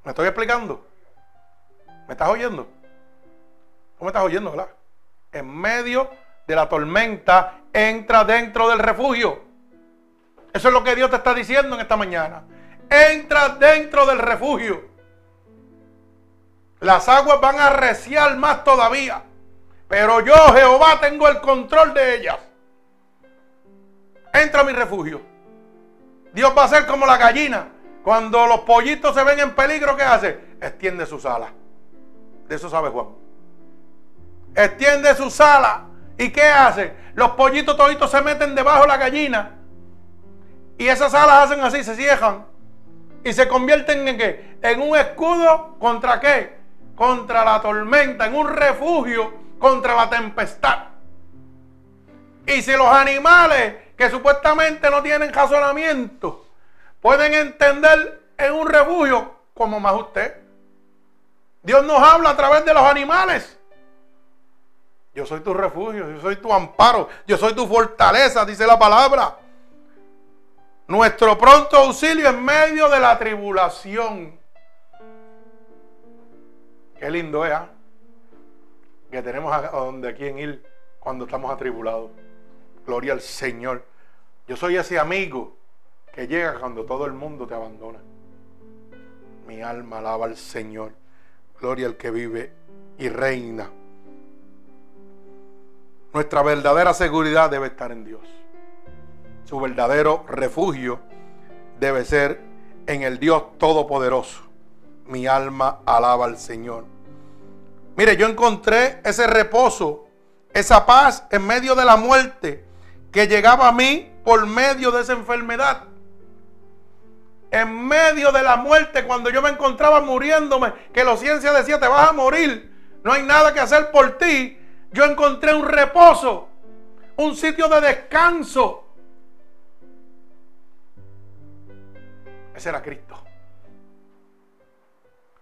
¿Me estoy explicando? ¿Me estás oyendo? ¿Cómo me estás oyendo, verdad? En medio de la tormenta, entra dentro del refugio. Eso es lo que Dios te está diciendo en esta mañana. Entra dentro del refugio. Las aguas van a reciar más todavía. Pero yo, Jehová, tengo el control de ellas entra a mi refugio. Dios va a ser como la gallina. Cuando los pollitos se ven en peligro, ¿qué hace? Extiende sus alas. De eso sabe Juan. Extiende sus alas. ¿Y qué hace? Los pollitos toditos se meten debajo de la gallina. Y esas alas hacen así, se cierran. Y se convierten en qué? En un escudo contra qué? Contra la tormenta, en un refugio contra la tempestad. Y si los animales que supuestamente no tienen razonamiento, pueden entender en un refugio como más usted. Dios nos habla a través de los animales. Yo soy tu refugio, yo soy tu amparo, yo soy tu fortaleza, dice la palabra. Nuestro pronto auxilio en medio de la tribulación. Qué lindo es, ¿eh? que tenemos a donde quien ir cuando estamos atribulados. Gloria al Señor. Yo soy ese amigo que llega cuando todo el mundo te abandona. Mi alma alaba al Señor. Gloria al que vive y reina. Nuestra verdadera seguridad debe estar en Dios. Su verdadero refugio debe ser en el Dios Todopoderoso. Mi alma alaba al Señor. Mire, yo encontré ese reposo, esa paz en medio de la muerte que llegaba a mí por medio de esa enfermedad. En medio de la muerte, cuando yo me encontraba muriéndome, que la ciencia decía, te vas a morir. no hay nada que hacer por ti, yo encontré un reposo, un sitio de descanso. Ese era Cristo.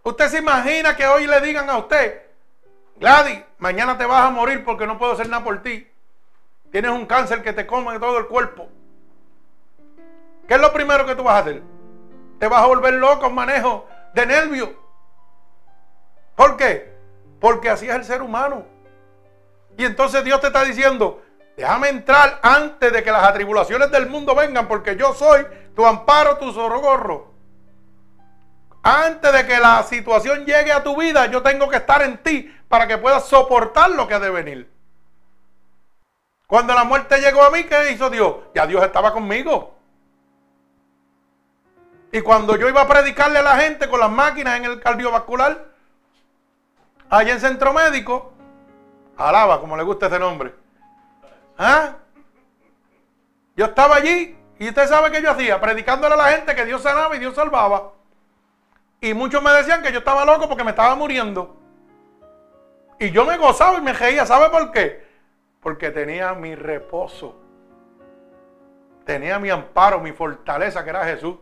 Usted se imagina que hoy le digan a usted, Gladys, mañana te vas a morir porque no puedo hacer nada por ti. Tienes un cáncer que te come todo el cuerpo. ¿Qué es lo primero que tú vas a hacer? Te vas a volver loco, un manejo de nervios. ¿Por qué? Porque así es el ser humano. Y entonces Dios te está diciendo, déjame entrar antes de que las atribulaciones del mundo vengan, porque yo soy tu amparo, tu zorrogorro. Antes de que la situación llegue a tu vida, yo tengo que estar en ti para que puedas soportar lo que ha de venir. Cuando la muerte llegó a mí, ¿qué hizo Dios? Ya Dios estaba conmigo. Y cuando yo iba a predicarle a la gente con las máquinas en el cardiovascular, allá en centro médico, alaba, como le gusta ese nombre. ¿Ah? Yo estaba allí y usted sabe que yo hacía, predicándole a la gente que Dios sanaba y Dios salvaba. Y muchos me decían que yo estaba loco porque me estaba muriendo. Y yo me gozaba y me reía. ¿Sabe por qué? Porque tenía mi reposo. Tenía mi amparo, mi fortaleza, que era Jesús.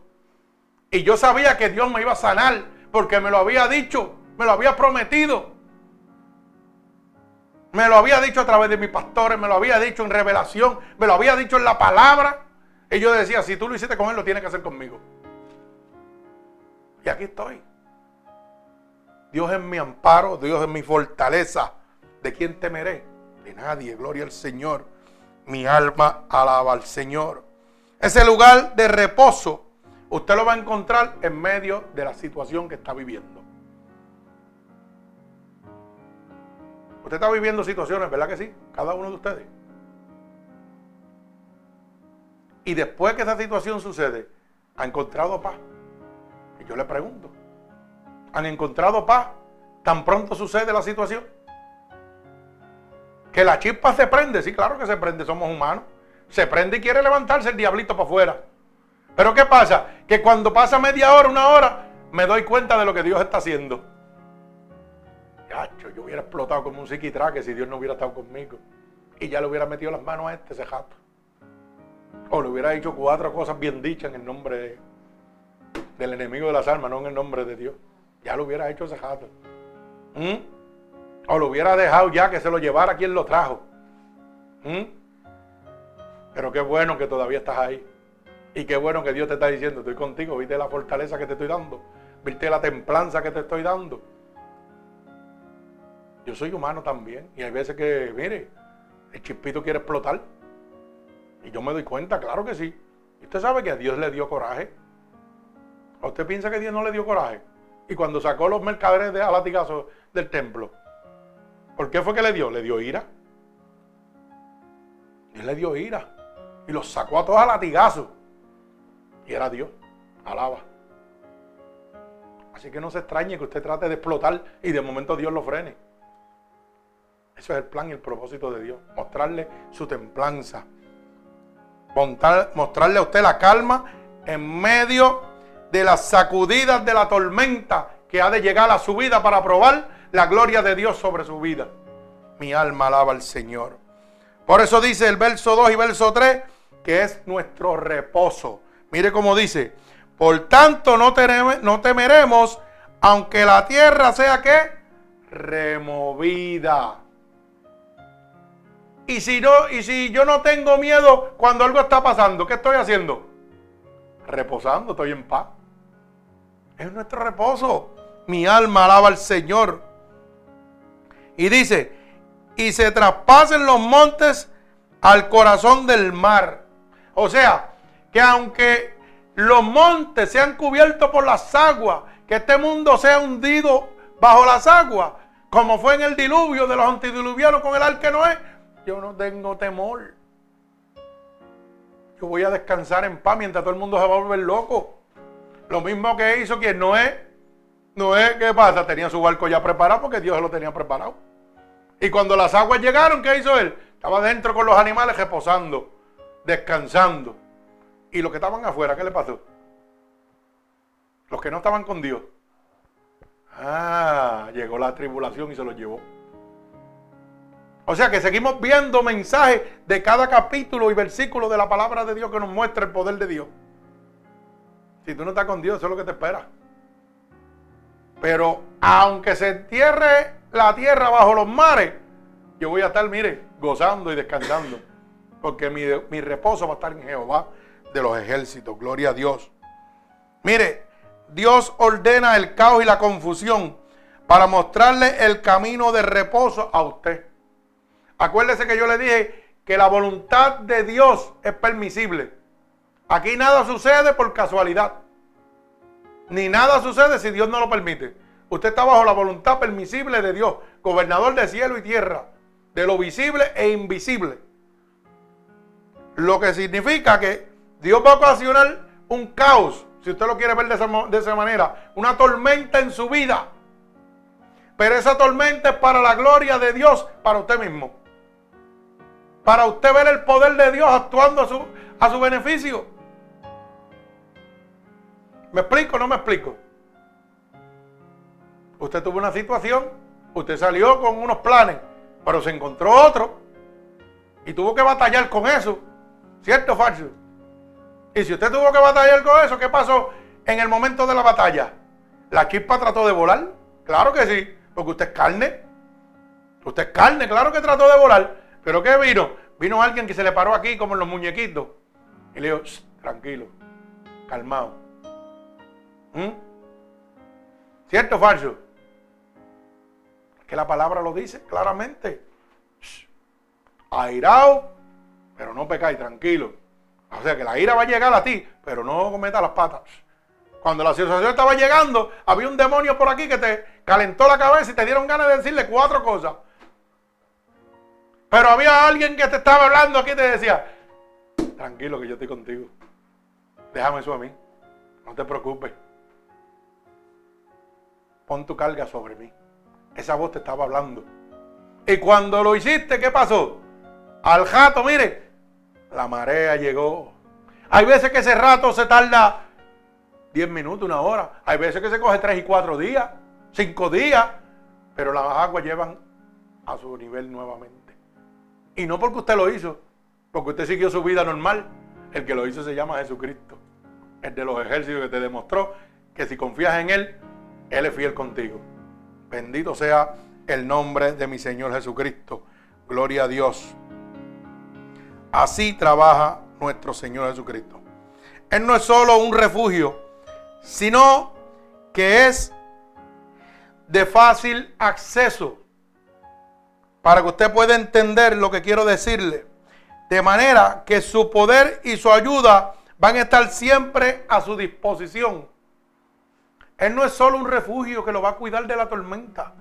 Y yo sabía que Dios me iba a sanar porque me lo había dicho, me lo había prometido. Me lo había dicho a través de mis pastores, me lo había dicho en revelación, me lo había dicho en la palabra. Y yo decía, si tú lo hiciste con él, lo tienes que hacer conmigo. Y aquí estoy. Dios es mi amparo, Dios es mi fortaleza. ¿De quién temeré? De nadie, gloria al Señor. Mi alma alaba al Señor. Ese lugar de reposo usted lo va a encontrar en medio de la situación que está viviendo. Usted está viviendo situaciones, ¿verdad que sí? Cada uno de ustedes. Y después que esa situación sucede, ¿ha encontrado paz? Y yo le pregunto, ¿han encontrado paz tan pronto sucede la situación? Que la chispa se prende, sí, claro que se prende, somos humanos. Se prende y quiere levantarse el diablito para afuera. Pero ¿qué pasa? Que cuando pasa media hora, una hora, me doy cuenta de lo que Dios está haciendo. yo hubiera explotado como un psiquitraque si Dios no hubiera estado conmigo. Y ya le hubiera metido las manos a este, ese jato. O le hubiera dicho cuatro cosas bien dichas en el nombre del enemigo de las almas, no en el nombre de Dios. Ya lo hubiera hecho ese jato. ¿Mm? O lo hubiera dejado ya que se lo llevara quien lo trajo. ¿Mm? Pero qué bueno que todavía estás ahí. Y qué bueno que Dios te está diciendo, estoy contigo, viste la fortaleza que te estoy dando, viste la templanza que te estoy dando. Yo soy humano también y hay veces que, mire, el chispito quiere explotar. Y yo me doy cuenta, claro que sí. Usted sabe que a Dios le dio coraje. ¿O usted piensa que Dios no le dio coraje? Y cuando sacó los mercaderes de a latigazos del templo, ¿por qué fue que le dio? Le dio ira. Dios le dio ira. Y los sacó a todos a latigazos. Y era Dios. Alaba. Así que no se extrañe que usted trate de explotar y de momento Dios lo frene. Eso es el plan y el propósito de Dios. Mostrarle su templanza. mostrarle a usted la calma en medio de las sacudidas de la tormenta que ha de llegar a su vida para probar la gloria de Dios sobre su vida. Mi alma alaba al Señor. Por eso dice el verso 2 y verso 3 que es nuestro reposo. Mire cómo dice, por tanto no, temeremos, aunque la tierra sea que removida. Y si yo no tengo miedo cuando algo está pasando, ¿qué estoy haciendo? Reposando, estoy en paz. Es nuestro reposo. Mi alma alaba al Señor. Y dice, y se traspasen los montes al corazón del mar. O sea, que aunque los montes sean cubiertos por las aguas, que este mundo sea hundido bajo las aguas, como fue en el diluvio de los antidiluvianos con el arque Noé, yo no tengo temor. Yo voy a descansar en paz mientras todo el mundo se va a volver loco. Lo mismo que hizo quien Noé. Noé, ¿qué pasa? Tenía su barco ya preparado porque Dios lo tenía preparado. Y cuando las aguas llegaron, ¿qué hizo él? Estaba dentro con los animales reposando, descansando. ¿Y los que estaban afuera, qué le pasó? Los que no estaban con Dios. Ah, llegó la tribulación y se los llevó. O sea que seguimos viendo mensajes de cada capítulo y versículo de la palabra de Dios que nos muestra el poder de Dios. Si tú no estás con Dios, eso es lo que te espera. Pero aunque se entierre la tierra bajo los mares, yo voy a estar, mire, gozando y descansando. Porque mi, mi reposo va a estar en Jehová de los ejércitos. Gloria a Dios. Mire, Dios ordena el caos y la confusión para mostrarle el camino de reposo a usted. Acuérdese que yo le dije que la voluntad de Dios es permisible. Aquí nada sucede por casualidad. Ni nada sucede si Dios no lo permite. Usted está bajo la voluntad permisible de Dios, gobernador de cielo y tierra, de lo visible e invisible. Lo que significa que Dios va a ocasionar un caos, si usted lo quiere ver de esa, de esa manera, una tormenta en su vida. Pero esa tormenta es para la gloria de Dios, para usted mismo. Para usted ver el poder de Dios actuando a su, a su beneficio. ¿Me explico o no me explico? Usted tuvo una situación, usted salió con unos planes, pero se encontró otro y tuvo que batallar con eso. ¿Cierto o falso? Y si usted tuvo que batallar con eso, ¿qué pasó en el momento de la batalla? ¿La chispa trató de volar? Claro que sí, porque usted es carne. Usted es carne, claro que trató de volar. Pero ¿qué vino? Vino alguien que se le paró aquí como en los muñequitos. Y le dijo, tranquilo, calmado. ¿Mm? ¿Cierto o falso? Que la palabra lo dice claramente. Airado, pero no pecáis, tranquilo. O sea que la ira va a llegar a ti, pero no cometa las patas. Cuando la situación estaba llegando, había un demonio por aquí que te calentó la cabeza y te dieron ganas de decirle cuatro cosas. Pero había alguien que te estaba hablando aquí y te decía, tranquilo que yo estoy contigo. Déjame eso a mí. No te preocupes pon tu carga sobre mí. Esa voz te estaba hablando. Y cuando lo hiciste, ¿qué pasó? Al jato, mire, la marea llegó. Hay veces que ese rato se tarda 10 minutos, una hora. Hay veces que se coge 3 y 4 días, 5 días. Pero las aguas llevan a su nivel nuevamente. Y no porque usted lo hizo, porque usted siguió su vida normal. El que lo hizo se llama Jesucristo. El de los ejércitos que te demostró que si confías en Él, él es fiel contigo. Bendito sea el nombre de mi Señor Jesucristo. Gloria a Dios. Así trabaja nuestro Señor Jesucristo. Él no es solo un refugio, sino que es de fácil acceso para que usted pueda entender lo que quiero decirle. De manera que su poder y su ayuda van a estar siempre a su disposición. Él no es solo un refugio que lo va a cuidar de la tormenta.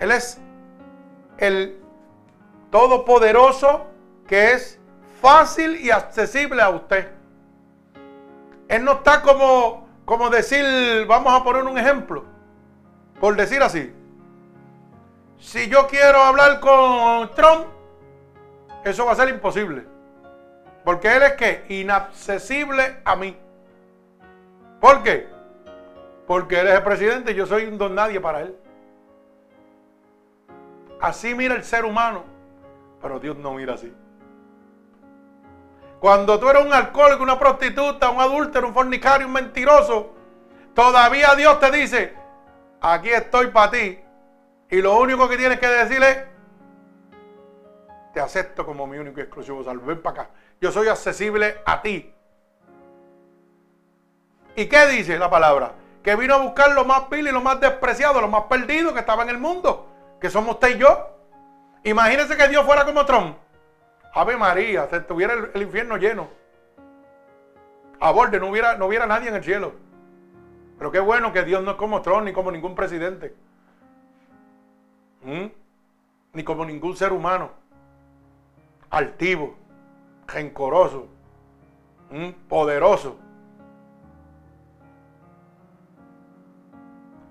Él es el todopoderoso que es fácil y accesible a usted. Él no está como, como decir, vamos a poner un ejemplo, por decir así. Si yo quiero hablar con Trump, eso va a ser imposible. Porque él es que inaccesible a mí. ¿Por qué? Porque él es el presidente yo soy un don nadie para él. Así mira el ser humano, pero Dios no mira así. Cuando tú eres un alcohólico, una prostituta, un adúltero, un fornicario, un mentiroso, todavía Dios te dice, aquí estoy para ti. Y lo único que tienes que decirle es, te acepto como mi único y exclusivo salvo. Ven para acá. Yo soy accesible a ti. ¿Y qué dice la palabra? Que vino a buscar lo más vil y lo más despreciado, lo más perdido que estaba en el mundo, que somos usted y yo. Imagínense que Dios fuera como Trump. Ave María, se estuviera el, infierno lleno. A borde, no hubiera, no hubiera nadie en el cielo. Pero qué bueno que Dios no es como Trump ni como ningún presidente. ¿Mm? Ni como ningún ser humano. Altivo, rencoroso, ¿Mm? poderoso.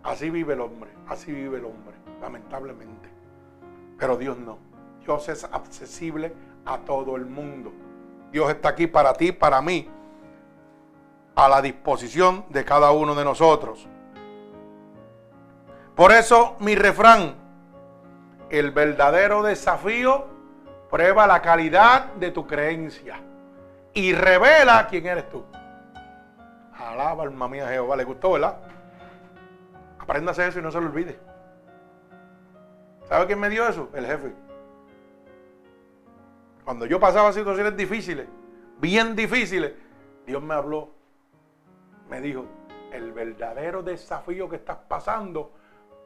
Así vive el hombre, así vive el hombre, lamentablemente. Pero Dios no. Dios es accesible a todo el mundo. Dios está aquí para ti, para mí, a la disposición de cada uno de nosotros. Por eso mi refrán el verdadero desafío prueba la calidad de tu creencia y revela quién eres tú. Alaba, alma mía, Jehová. ¿Le gustó, verdad? Apréndase eso y no se lo olvide. ¿Sabe quién me dio eso? El jefe. Cuando yo pasaba situaciones difíciles, bien difíciles, Dios me habló. Me dijo, el verdadero desafío que estás pasando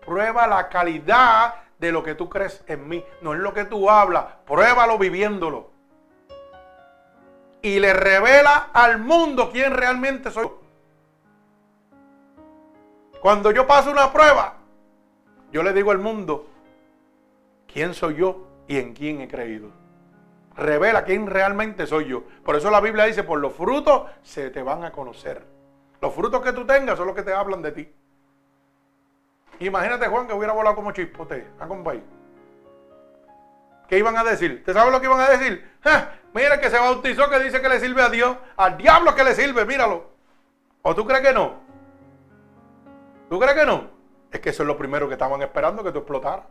prueba la calidad de lo que tú crees en mí. No es lo que tú hablas, pruébalo viviéndolo. Y le revela al mundo quién realmente soy. Cuando yo paso una prueba, yo le digo al mundo quién soy yo y en quién he creído. Revela quién realmente soy yo. Por eso la Biblia dice, por los frutos se te van a conocer. Los frutos que tú tengas son los que te hablan de ti. Imagínate, Juan, que hubiera volado como chispote a. ¿Qué iban a decir? ¿Te sabes lo que iban a decir? Mira que se bautizó que dice que le sirve a Dios. Al diablo que le sirve, míralo. ¿O tú crees que no? ¿Tú crees que no? Es que eso es lo primero que estaban esperando, que tú explotaras.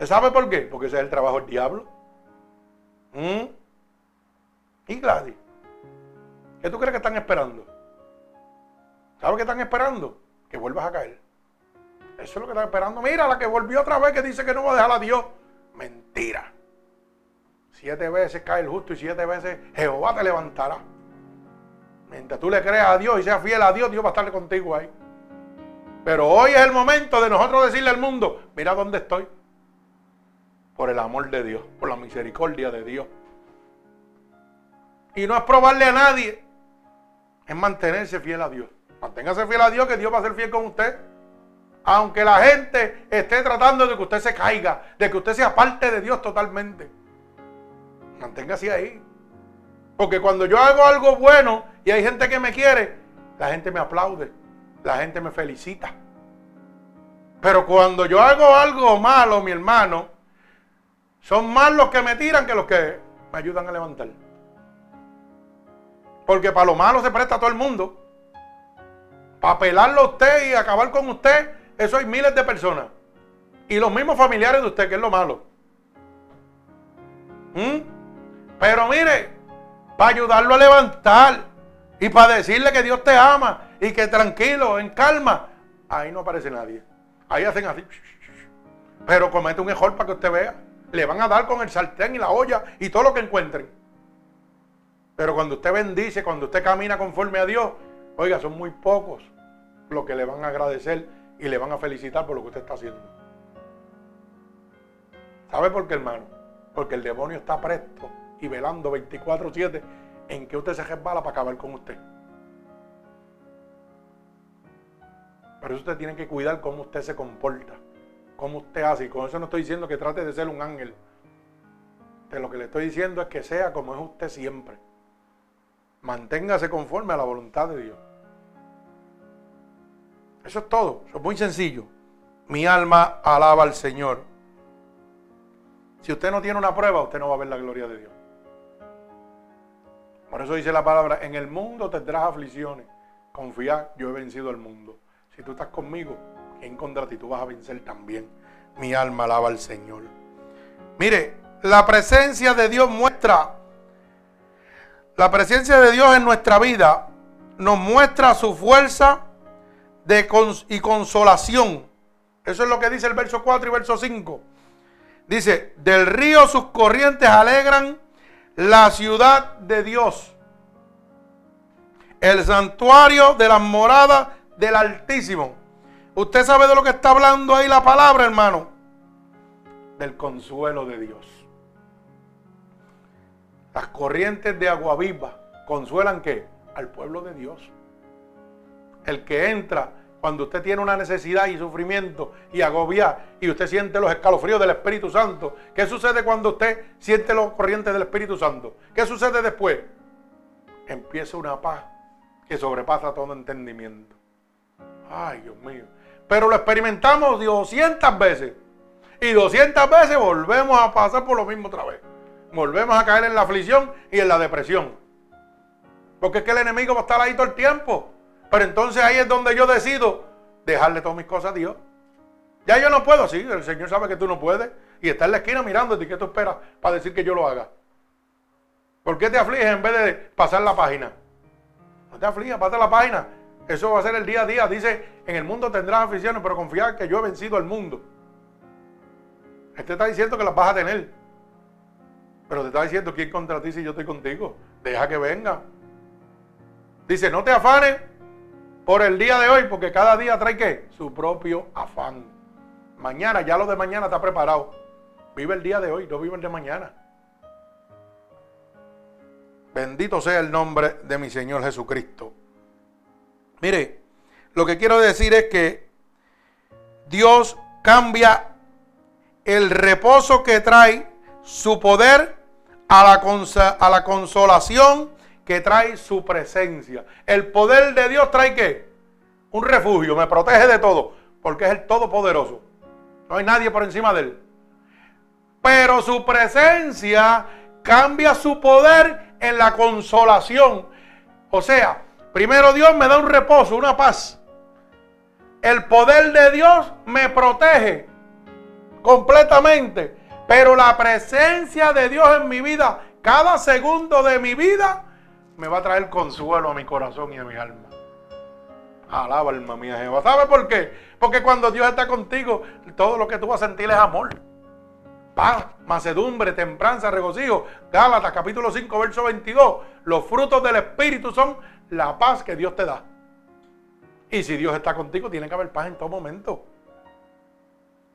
¿Sabe por qué? Porque ese es el trabajo del diablo. ¿Mm? ¿Y Gladys? ¿Qué tú crees que están esperando? ¿Sabes qué están esperando? Que vuelvas a caer. Eso es lo que están esperando. Mira, la que volvió otra vez que dice que no va a dejar a Dios. Mentira. Siete veces cae el justo y siete veces Jehová te levantará. Mientras tú le creas a Dios y seas fiel a Dios, Dios va a estar contigo ahí. Pero hoy es el momento de nosotros decirle al mundo, mira dónde estoy. Por el amor de Dios, por la misericordia de Dios. Y no es probarle a nadie, es mantenerse fiel a Dios. Manténgase fiel a Dios que Dios va a ser fiel con usted. Aunque la gente esté tratando de que usted se caiga, de que usted sea parte de Dios totalmente. Manténgase ahí. Porque cuando yo hago algo bueno y hay gente que me quiere, la gente me aplaude, la gente me felicita. Pero cuando yo hago algo malo, mi hermano, son más los que me tiran que los que me ayudan a levantar. Porque para lo malo se presta todo el mundo. Para pelarlo a usted y acabar con usted, eso hay miles de personas. Y los mismos familiares de usted, que es lo malo. ¿Mm? Pero mire, para ayudarlo a levantar y para decirle que Dios te ama y que tranquilo, en calma, ahí no aparece nadie. Ahí hacen así. Pero comete un error para que usted vea. Le van a dar con el sartén y la olla y todo lo que encuentren. Pero cuando usted bendice, cuando usted camina conforme a Dios, oiga, son muy pocos los que le van a agradecer y le van a felicitar por lo que usted está haciendo. ¿Sabe por qué, hermano? Porque el demonio está presto y velando 24-7 en que usted se resbala para acabar con usted. Por eso usted tiene que cuidar cómo usted se comporta, cómo usted hace. Y con eso no estoy diciendo que trate de ser un ángel. De lo que le estoy diciendo es que sea como es usted siempre. Manténgase conforme a la voluntad de Dios. Eso es todo. Eso es muy sencillo. Mi alma alaba al Señor. Si usted no tiene una prueba, usted no va a ver la gloria de Dios. Por eso dice la palabra, en el mundo tendrás aflicciones. Confía, yo he vencido al mundo. Si tú estás conmigo, ¿quién contra ti? Tú vas a vencer también. Mi alma alaba al Señor. Mire, la presencia de Dios muestra, la presencia de Dios en nuestra vida nos muestra su fuerza de y consolación. Eso es lo que dice el verso 4 y verso 5. Dice, del río sus corrientes alegran la ciudad de Dios, el santuario de las moradas del Altísimo. Usted sabe de lo que está hablando ahí la palabra, hermano. Del consuelo de Dios. Las corrientes de agua viva consuelan qué? Al pueblo de Dios. El que entra cuando usted tiene una necesidad y sufrimiento y agobia y usted siente los escalofríos del Espíritu Santo. ¿Qué sucede cuando usted siente los corrientes del Espíritu Santo? ¿Qué sucede después? Empieza una paz que sobrepasa todo entendimiento. Ay, Dios mío. Pero lo experimentamos 200 veces. Y 200 veces volvemos a pasar por lo mismo otra vez. Volvemos a caer en la aflicción y en la depresión. Porque es que el enemigo va a estar ahí todo el tiempo. Pero entonces ahí es donde yo decido dejarle todas mis cosas a Dios. Ya yo no puedo, sí, el Señor sabe que tú no puedes. Y está en la esquina mirándote qué tú esperas para decir que yo lo haga. ¿Por qué te afliges en vez de pasar la página? No te aflijas, pasa la página. Eso va a ser el día a día. Dice, en el mundo tendrás aficiones, pero confía que yo he vencido al mundo. Este está diciendo que las vas a tener. Pero te está diciendo, ¿quién contra ti si yo estoy contigo? Deja que venga. Dice, no te afanes por el día de hoy, porque cada día trae qué? Su propio afán. Mañana, ya lo de mañana está preparado. Vive el día de hoy, no vive el de mañana. Bendito sea el nombre de mi Señor Jesucristo. Mire, lo que quiero decir es que Dios cambia el reposo que trae su poder a la, a la consolación que trae su presencia. El poder de Dios trae qué? Un refugio, me protege de todo, porque es el Todopoderoso. No hay nadie por encima de él. Pero su presencia cambia su poder en la consolación. O sea, primero Dios me da un reposo, una paz. El poder de Dios me protege completamente. Pero la presencia de Dios en mi vida, cada segundo de mi vida, me va a traer consuelo a mi corazón y a mi alma. Alaba alma mía Jehová. ¿Sabe por qué? Porque cuando Dios está contigo, todo lo que tú vas a sentir es amor. Paz, macedumbre, tempranza, regocijo. Gálatas capítulo 5, verso 22. Los frutos del Espíritu son la paz que Dios te da. Y si Dios está contigo, tiene que haber paz en todo momento.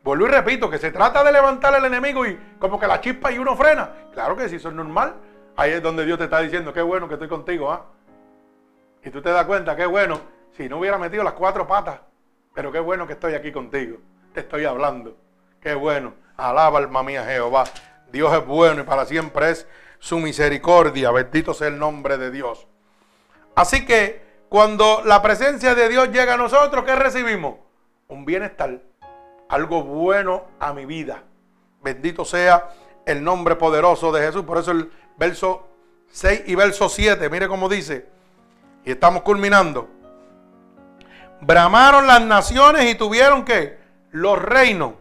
Vuelvo y repito, que se trata de levantar al enemigo y como que la chispa y uno frena. Claro que sí, eso es normal. Ahí es donde Dios te está diciendo, qué bueno que estoy contigo, ¿ah? Y tú te das cuenta, qué bueno, si no hubiera metido las cuatro patas, pero qué bueno que estoy aquí contigo. Te estoy hablando. Qué bueno. Alaba alma mía Jehová. Dios es bueno y para siempre es su misericordia. Bendito sea el nombre de Dios. Así que cuando la presencia de Dios llega a nosotros, ¿qué recibimos? Un bienestar algo bueno a mi vida. Bendito sea el nombre poderoso de Jesús. Por eso el verso 6 y verso 7, mire cómo dice. Y estamos culminando. Bramaron las naciones y tuvieron que los reinos.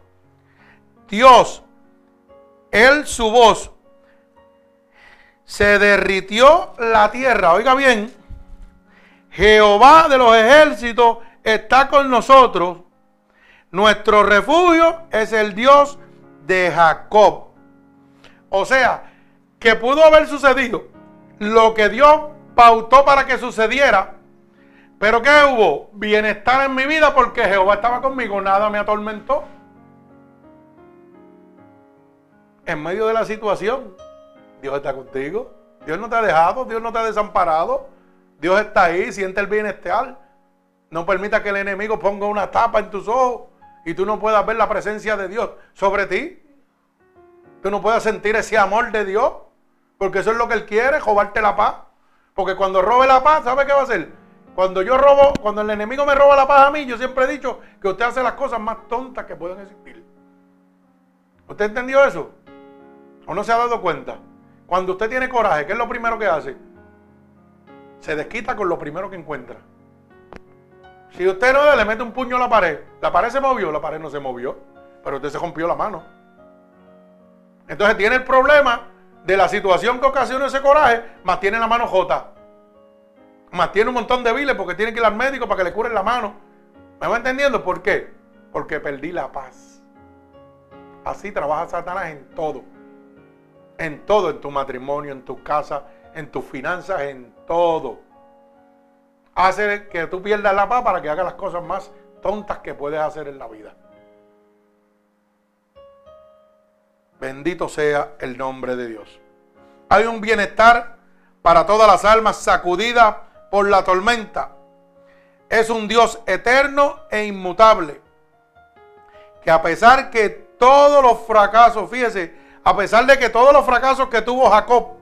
Dios, él su voz. Se derritió la tierra. Oiga bien. Jehová de los ejércitos está con nosotros nuestro refugio es el Dios de Jacob. O sea, que pudo haber sucedido lo que Dios pautó para que sucediera. Pero ¿qué hubo? Bienestar en mi vida porque Jehová estaba conmigo, nada me atormentó. En medio de la situación, Dios está contigo. Dios no te ha dejado, Dios no te ha desamparado. Dios está ahí, siente el bienestar. No permita que el enemigo ponga una tapa en tus ojos y tú no puedas ver la presencia de Dios sobre ti. Tú no puedas sentir ese amor de Dios, porque eso es lo que Él quiere, robarte la paz. Porque cuando robe la paz, ¿sabe qué va a hacer? Cuando yo robo, cuando el enemigo me roba la paz a mí, yo siempre he dicho que usted hace las cosas más tontas que pueden existir. ¿Usted entendió eso? ¿O no se ha dado cuenta? Cuando usted tiene coraje, ¿qué es lo primero que hace? Se desquita con lo primero que encuentra. Si usted no le mete un puño a la pared, la pared se movió, la pared no se movió, pero usted se rompió la mano. Entonces tiene el problema de la situación que ocasiona ese coraje, más tiene la mano jota. Más tiene un montón de viles porque tiene que ir al médico para que le curen la mano. ¿Me va entendiendo por qué? Porque perdí la paz. Así trabaja Satanás en todo. En todo, en tu matrimonio, en tu casa, en tus finanzas, en todo hace que tú pierdas la paz para que hagas las cosas más tontas que puedes hacer en la vida. Bendito sea el nombre de Dios. Hay un bienestar para todas las almas sacudidas por la tormenta. Es un Dios eterno e inmutable. Que a pesar que todos los fracasos, fíjese, a pesar de que todos los fracasos que tuvo Jacob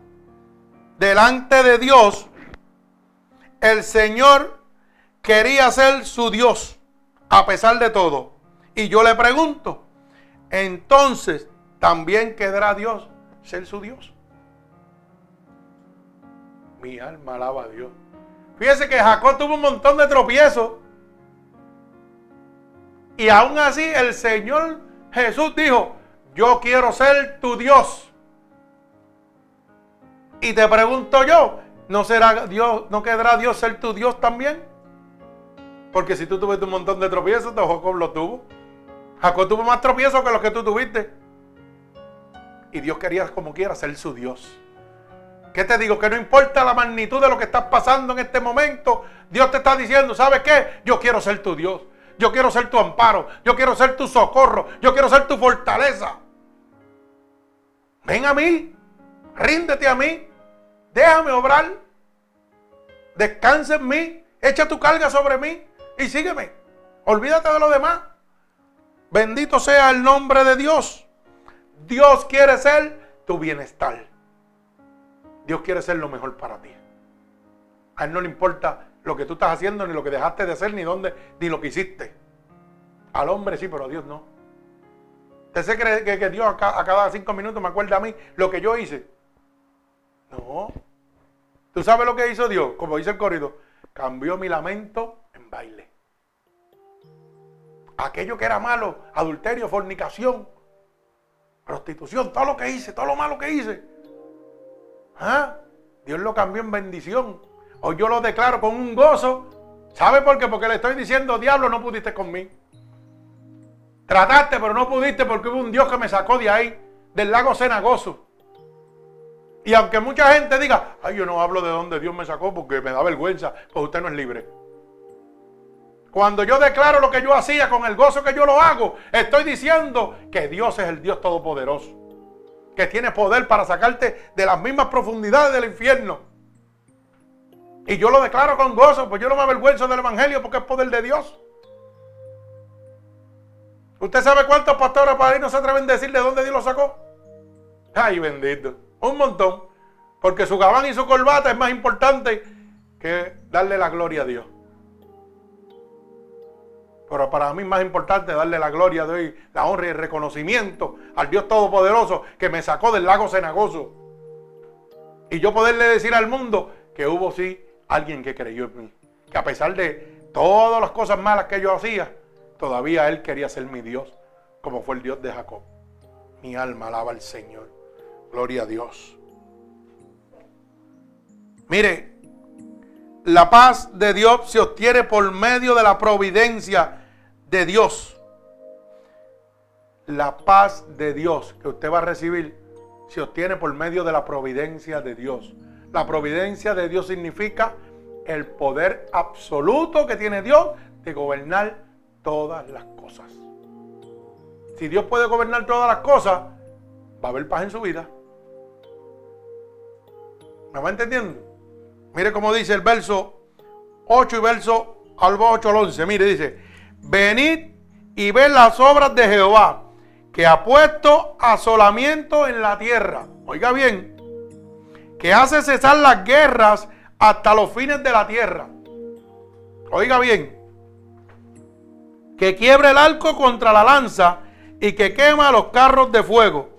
delante de Dios, el Señor quería ser su Dios a pesar de todo. Y yo le pregunto, entonces, ¿también quedará Dios ser su Dios? Mi alma alaba a Dios. Fíjese que Jacob tuvo un montón de tropiezos. Y aún así el Señor Jesús dijo, yo quiero ser tu Dios. Y te pregunto yo, ¿no será Dios, no quedará Dios ser tu Dios también? Porque si tú tuviste un montón de tropiezos, Jacob lo tuvo. Jacob tuvo más tropiezos que los que tú tuviste. Y Dios quería como quiera ser su Dios. ¿Qué te digo? Que no importa la magnitud de lo que estás pasando en este momento, Dios te está diciendo, ¿sabes qué? Yo quiero ser tu Dios. Yo quiero ser tu amparo. Yo quiero ser tu socorro. Yo quiero ser tu fortaleza. Ven a mí. Ríndete a mí. Déjame obrar. Descansa en mí. Echa tu carga sobre mí y sígueme. Olvídate de lo demás. Bendito sea el nombre de Dios. Dios quiere ser tu bienestar. Dios quiere ser lo mejor para ti. A Él no le importa lo que tú estás haciendo, ni lo que dejaste de hacer, ni dónde, ni lo que hiciste. Al hombre sí, pero a Dios no. ¿Usted se cree que, Dios a cada, cinco minutos me acuerda a mí lo que yo hice? No. ¿Tú sabes lo que hizo Dios? Como dice el corrido, cambió mi lamento en baile. Aquello que era malo, adulterio, fornicación, prostitución, todo lo que hice, todo lo malo que hice. ¿Ah? Dios lo cambió en bendición. Hoy yo lo declaro con un gozo. ¿Sabe por qué? Porque le estoy diciendo, diablo, no pudiste conmigo. Trataste, pero no pudiste porque hubo un Dios que me sacó de ahí, del lago cenagoso. Y aunque mucha gente diga, ay, yo no hablo de dónde Dios me sacó porque me da vergüenza, pues usted no es libre. Cuando yo declaro lo que yo hacía con el gozo que yo lo hago, estoy diciendo que Dios es el Dios Todopoderoso. Que tiene poder para sacarte de las mismas profundidades del infierno. Y yo lo declaro con gozo, pues yo no me avergüenzo del Evangelio porque es poder de Dios. ¿Usted sabe cuántos pastores para ahí no se atreven a decir de dónde Dios lo sacó? Ay, bendito. Un montón. Porque su gabán y su corbata es más importante que darle la gloria a Dios. Pero para mí más importante darle la gloria de hoy, la honra y el reconocimiento al Dios Todopoderoso que me sacó del lago cenagoso. Y yo poderle decir al mundo que hubo sí alguien que creyó en mí. Que a pesar de todas las cosas malas que yo hacía, todavía Él quería ser mi Dios, como fue el Dios de Jacob. Mi alma alaba al Señor. Gloria a Dios. Mire, la paz de Dios se obtiene por medio de la providencia de Dios. La paz de Dios que usted va a recibir se obtiene por medio de la providencia de Dios. La providencia de Dios significa el poder absoluto que tiene Dios de gobernar todas las cosas. Si Dios puede gobernar todas las cosas, va a haber paz en su vida. ¿Me va entendiendo? Mire cómo dice el verso 8 y verso al 8 al 11. Mire, dice, venid y ved las obras de Jehová, que ha puesto asolamiento en la tierra. Oiga bien, que hace cesar las guerras hasta los fines de la tierra. Oiga bien, que quiebre el arco contra la lanza y que quema los carros de fuego.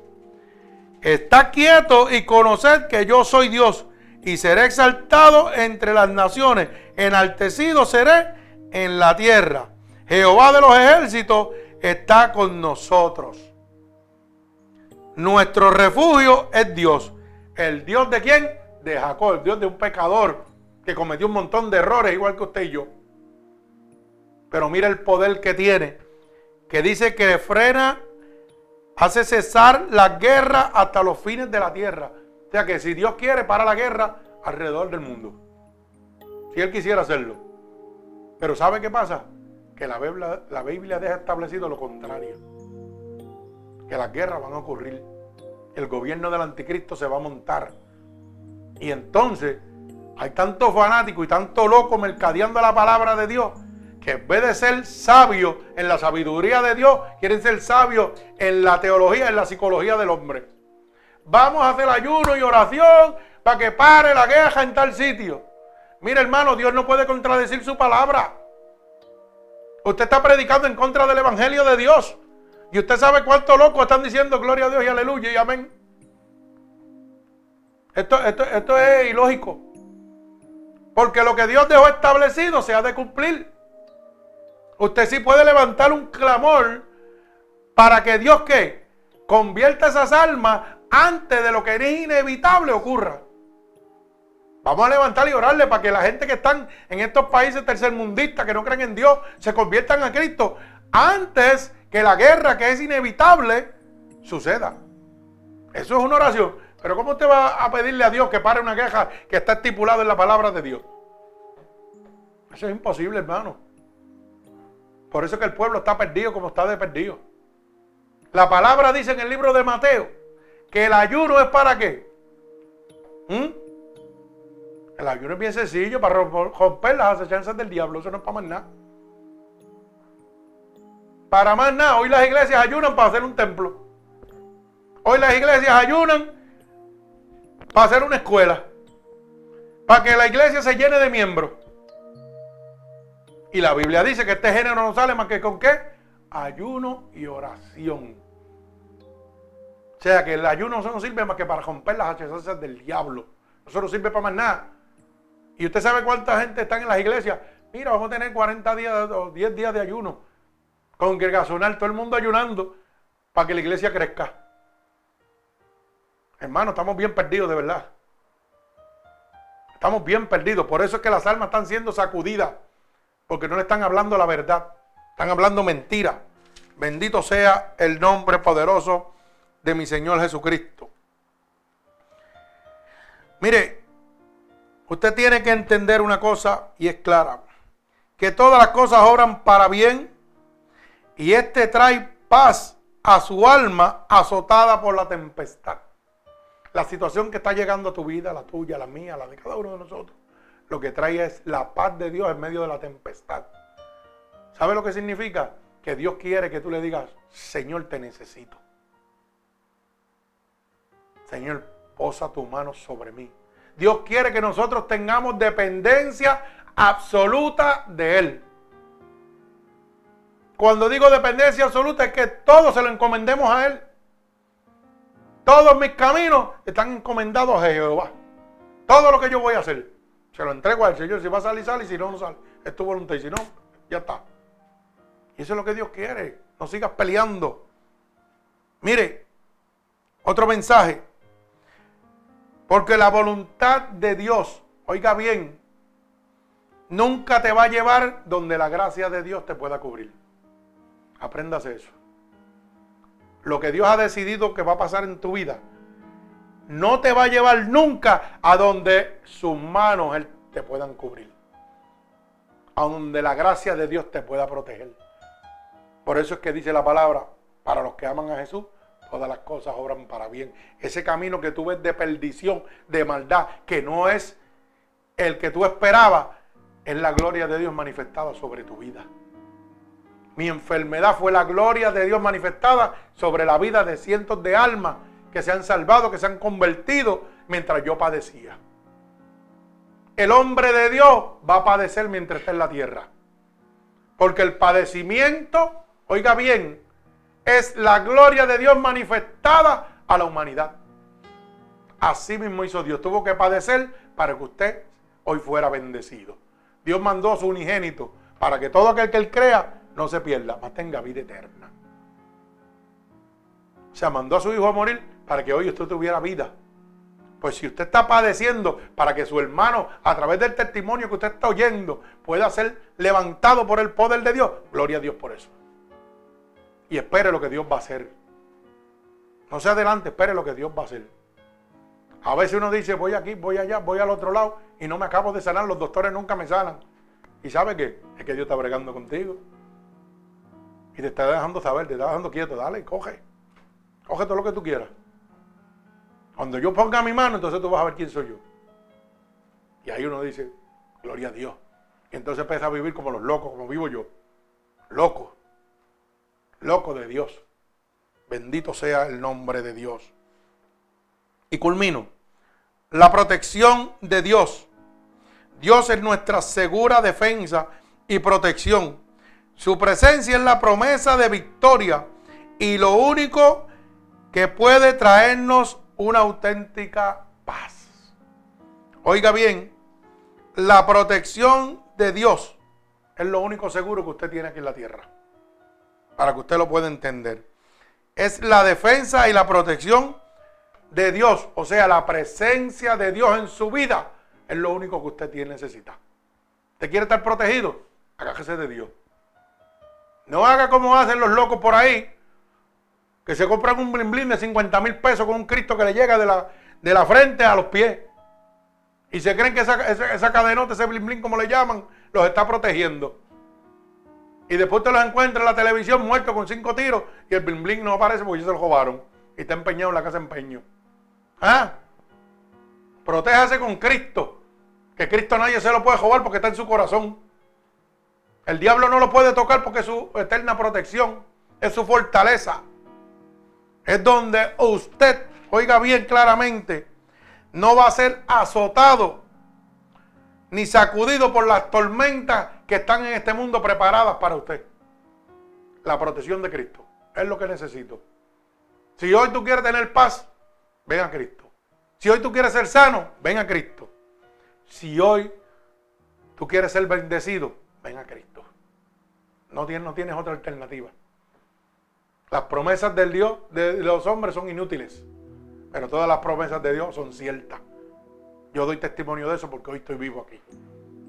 Está quieto y conoced que yo soy Dios y seré exaltado entre las naciones, enaltecido seré en la tierra. Jehová de los ejércitos está con nosotros. Nuestro refugio es Dios. ¿El Dios de quién? De Jacob, el Dios de un pecador que cometió un montón de errores igual que usted y yo. Pero mira el poder que tiene, que dice que frena, hace cesar la guerra hasta los fines de la tierra. O sea que si Dios quiere, para la guerra alrededor del mundo. Si Él quisiera hacerlo. Pero ¿sabe qué pasa? Que la Biblia, deja establecido lo contrario. Que las guerras van a ocurrir. El gobierno del anticristo se va a montar. Y entonces hay tanto fanático y tanto loco mercadeando la palabra de Dios que en vez de ser sabios en la sabiduría de Dios, quieren ser sabios en la teología, en la psicología del hombre. Vamos a hacer ayuno y oración para que pare la guerra en tal sitio. Mire hermano, Dios no puede contradecir su palabra. Usted está predicando en contra del Evangelio de Dios. Y usted sabe cuántos locos están diciendo gloria a Dios y aleluya y amén. Esto, esto, esto es ilógico. Porque lo que Dios dejó establecido se ha de cumplir. Usted sí puede levantar un clamor para que Dios que convierta esas almas antes de lo que es inevitable ocurra. Vamos a levantar y orarle para que la gente que están en estos países tercermundistas que no creen en Dios se conviertan a Cristo antes que la guerra que es inevitable suceda. Eso es una oración. Pero ¿cómo usted va a pedirle a Dios que pare una queja que está estipulada en la palabra de Dios? Eso es imposible, hermano. Por eso es que el pueblo está perdido como está de perdido. La palabra dice en el libro de Mateo que el ayuno es para qué. ¿Mm? El ayuno es bien sencillo, para romper las acechanzas del diablo. Eso no es para más nada. Para más nada. Hoy las iglesias ayunan para hacer un templo. Hoy las iglesias ayunan para hacer una escuela. Para que la iglesia se llene de miembros. Y la Biblia dice que este género no sale más que con qué? Ayuno y oración. O sea que el ayuno no sirve más que para romper las acechanzas del diablo. Eso no sirve para más nada. Y usted sabe cuánta gente está en las iglesias. Mira, vamos a tener 40 días o 10 días de ayuno. Congregacional, todo el mundo ayunando para que la iglesia crezca. Hermano, estamos bien perdidos de verdad. Estamos bien perdidos. Por eso es que las almas están siendo sacudidas. Porque no le están hablando la verdad. Están hablando mentira. Bendito sea el nombre poderoso de mi Señor Jesucristo. Mire, usted tiene que entender una cosa y es clara. Que todas las cosas obran para bien y este trae paz a su alma azotada por la tempestad la situación que está llegando a tu vida, la tuya, la mía, la de cada uno de nosotros, lo que trae es la paz de Dios en medio de la tempestad. ¿Sabe lo que significa? Que Dios quiere que tú le digas, Señor, te necesito. Señor, posa tu mano sobre mí. Dios quiere que nosotros tengamos dependencia absoluta de Él. Cuando digo dependencia absoluta es que todo se lo encomendemos a Él. Todos mis caminos están encomendados a Jehová. Todo lo que yo voy a hacer, se lo entrego al Señor. Si va a salir, sale. Y si no, no sale. Es tu voluntad. Y si no, ya está. Y eso es lo que Dios quiere. No sigas peleando. Mire, otro mensaje. Porque la voluntad de Dios, oiga bien, nunca te va a llevar donde la gracia de Dios te pueda cubrir. Apréndase eso lo que Dios ha decidido que va a pasar en tu vida, no te va a llevar nunca a donde sus manos Él te puedan cubrir. A donde la gracia de Dios te pueda proteger. Por eso es que dice la palabra, para los que aman a Jesús, todas las cosas obran para bien. Ese camino que tú ves de perdición, de maldad, que no es el que tú esperabas, es la gloria de Dios manifestada sobre tu vida. Mi enfermedad fue la gloria de Dios manifestada sobre la vida de cientos de almas que se han salvado, que se han convertido mientras yo padecía. El hombre de Dios va a padecer mientras esté en la tierra. Porque el padecimiento, oiga bien, es la gloria de Dios manifestada a la humanidad. Así mismo hizo Dios. Tuvo que padecer para que usted hoy fuera bendecido. Dios mandó a su unigénito para que todo aquel que él crea no se pierda, más tenga vida eterna. O sea, mandó a su hijo a morir para que hoy usted tuviera vida. Pues si usted está padeciendo para que su hermano, a través del testimonio que usted está oyendo, pueda ser levantado por el poder de Dios, gloria a Dios por eso. Y espere lo que Dios va a hacer. No se adelante, espere lo que Dios va a hacer. A veces uno dice, voy aquí, voy allá, voy al otro lado y no me acabo de sanar, los doctores nunca me sanan. ¿Y sabe qué? Es que Dios está bregando contigo. Y te está dejando saber, te está dejando quieto, dale, coge. Coge todo lo que tú quieras. Cuando yo ponga mi mano, entonces tú vas a ver quién soy yo. Y ahí uno dice, gloria a Dios. Y entonces empieza a vivir como los locos, como vivo yo. Loco. Loco de Dios. Bendito sea el nombre de Dios. Y culmino. La protección de Dios. Dios es nuestra segura defensa y protección. Su presencia es la promesa de victoria y lo único que puede traernos una auténtica paz. Oiga bien, la protección de Dios es lo único seguro que usted tiene aquí en la tierra. Para que usted lo pueda entender. Es la defensa y la protección de Dios. O sea, la presencia de Dios en su vida es lo único que usted tiene necesita. ¿Usted quiere estar protegido? Agájese de Dios. No haga como hacen los locos por ahí, que se compran un blin de 50 mil pesos con un Cristo que le llega de la, de la frente a los pies. Y se creen que esa, esa, cadenota, ese blin como le llaman, los está protegiendo. Y después te los encuentras en la televisión muerto con cinco tiros y el blin blin no aparece porque ellos se lo robaron. Y está empeñado en la casa de empeño. ¿Ah? Protéjase con Cristo. Que Cristo nadie se lo puede robar porque está en su corazón. El diablo no lo puede tocar porque es su eterna protección. Es su fortaleza. Es donde usted, oiga bien claramente, no va a ser azotado ni sacudido por las tormentas que están en este mundo preparadas para usted. La protección de Cristo es lo que necesito. Si hoy tú quieres tener paz, ven a Cristo. Si hoy tú quieres ser sano, ven a Cristo. Si hoy tú quieres ser bendecido, ven a Cristo. No tienes, no tienes otra alternativa. Las promesas del Dios de los hombres son inútiles, pero todas las promesas de Dios son ciertas. Yo doy testimonio de eso porque hoy estoy vivo aquí.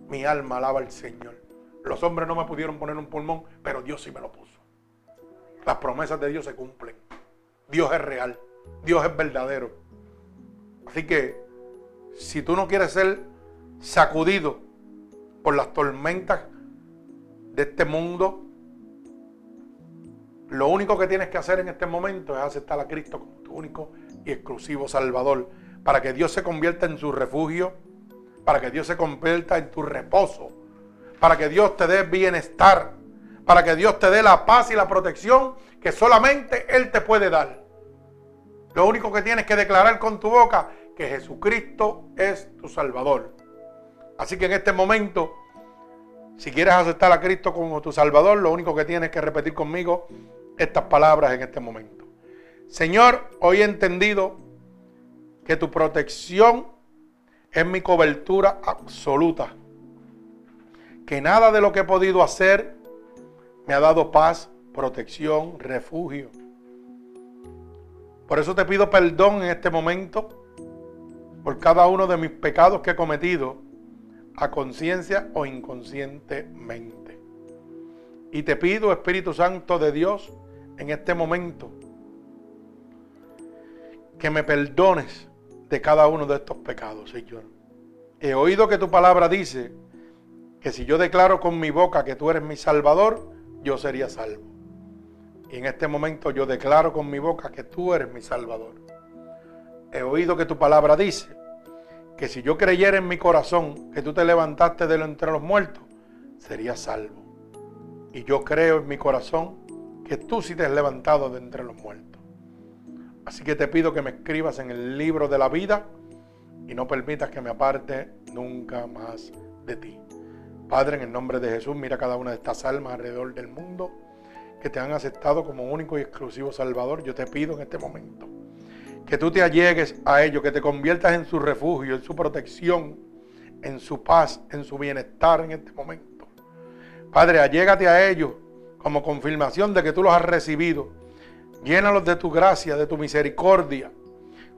Mi alma alaba al Señor. Los hombres no me pudieron poner un pulmón, pero Dios sí me lo puso. Las promesas de Dios se cumplen. Dios es real. Dios es verdadero. Así que si tú no quieres ser sacudido por las tormentas de este mundo, lo único que tienes que hacer en este momento es aceptar a Cristo como tu único y exclusivo Salvador, para que Dios se convierta en su refugio, para que Dios se convierta en tu reposo, para que Dios te dé bienestar, para que Dios te dé la paz y la protección que solamente Él te puede dar. Lo único que tienes que declarar con tu boca que Jesucristo es tu Salvador. Así que en este momento, si quieres aceptar a Cristo como tu Salvador, lo único que tienes que repetir conmigo estas palabras en este momento. Señor, hoy he entendido que tu protección es mi cobertura absoluta. Que nada de lo que he podido hacer me ha dado paz, protección, refugio. Por eso te pido perdón en este momento por cada uno de mis pecados que he cometido a conciencia o inconscientemente. Y te pido, Espíritu Santo de Dios, en este momento, que me perdones de cada uno de estos pecados, Señor. He oído que tu palabra dice que si yo declaro con mi boca que tú eres mi Salvador, yo sería salvo. Y en este momento yo declaro con mi boca que tú eres mi Salvador. He oído que tu palabra dice que si yo creyera en mi corazón que tú te levantaste de entre los muertos, sería salvo. Y yo creo en mi corazón que tú sí te has levantado de entre los muertos. Así que te pido que me escribas en el libro de la vida y no permitas que me aparte nunca más de ti. Padre, en el nombre de Jesús, mira cada una de estas almas alrededor del mundo que te han aceptado como único y exclusivo Salvador, yo te pido en este momento que tú te allegues a ellos, que te conviertas en su refugio, en su protección, en su paz, en su bienestar en este momento. Padre, allégate a ellos como confirmación de que tú los has recibido. Llénalos de tu gracia, de tu misericordia.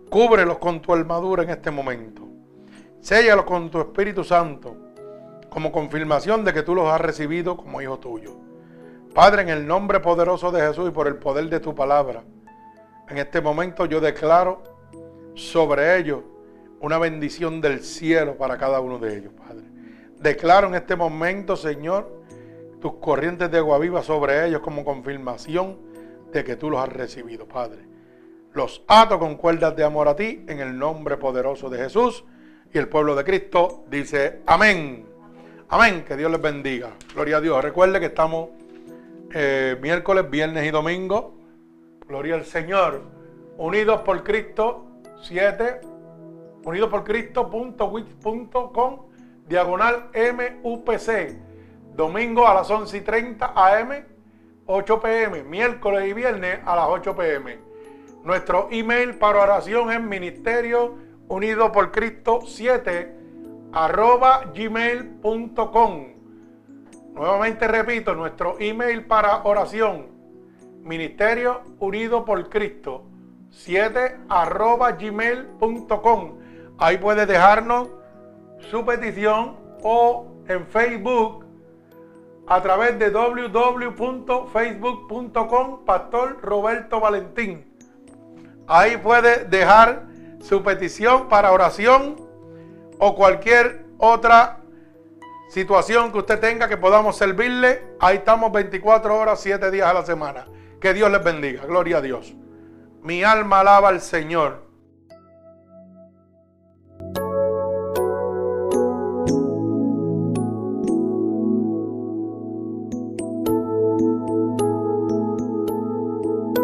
Cúbrelos con tu armadura en este momento. Séllalos con tu Espíritu Santo como confirmación de que tú los has recibido como hijo tuyo. Padre, en el nombre poderoso de Jesús y por el poder de tu palabra, en este momento yo declaro sobre ellos una bendición del cielo para cada uno de ellos, Padre. Declaro en este momento, Señor, tus corrientes de agua viva sobre ellos como confirmación de que tú los has recibido, Padre. Los ato con cuerdas de amor a ti en el nombre poderoso de Jesús. Y el pueblo de Cristo dice amén. Amén. Que Dios les bendiga. Gloria a Dios. Recuerde que estamos eh, miércoles, viernes y domingo. Gloria al Señor. Unidos por Cristo 7. Unidos por diagonal MUPC. Domingo a las 11 y 30 AM, 8 pm. Miércoles y viernes a las 8 pm. Nuestro email para oración es ministerio unido por Cristo 7 arroba gmail.com Nuevamente repito, nuestro email para oración, Ministerio Unido por Cristo, 7 arroba gmail.com. Ahí puede dejarnos su petición o en Facebook a través de www.facebook.com Pastor Roberto Valentín. Ahí puede dejar su petición para oración o cualquier otra situación que usted tenga que podamos servirle. Ahí estamos 24 horas, 7 días a la semana. Que Dios les bendiga. Gloria a Dios. Mi alma alaba al Señor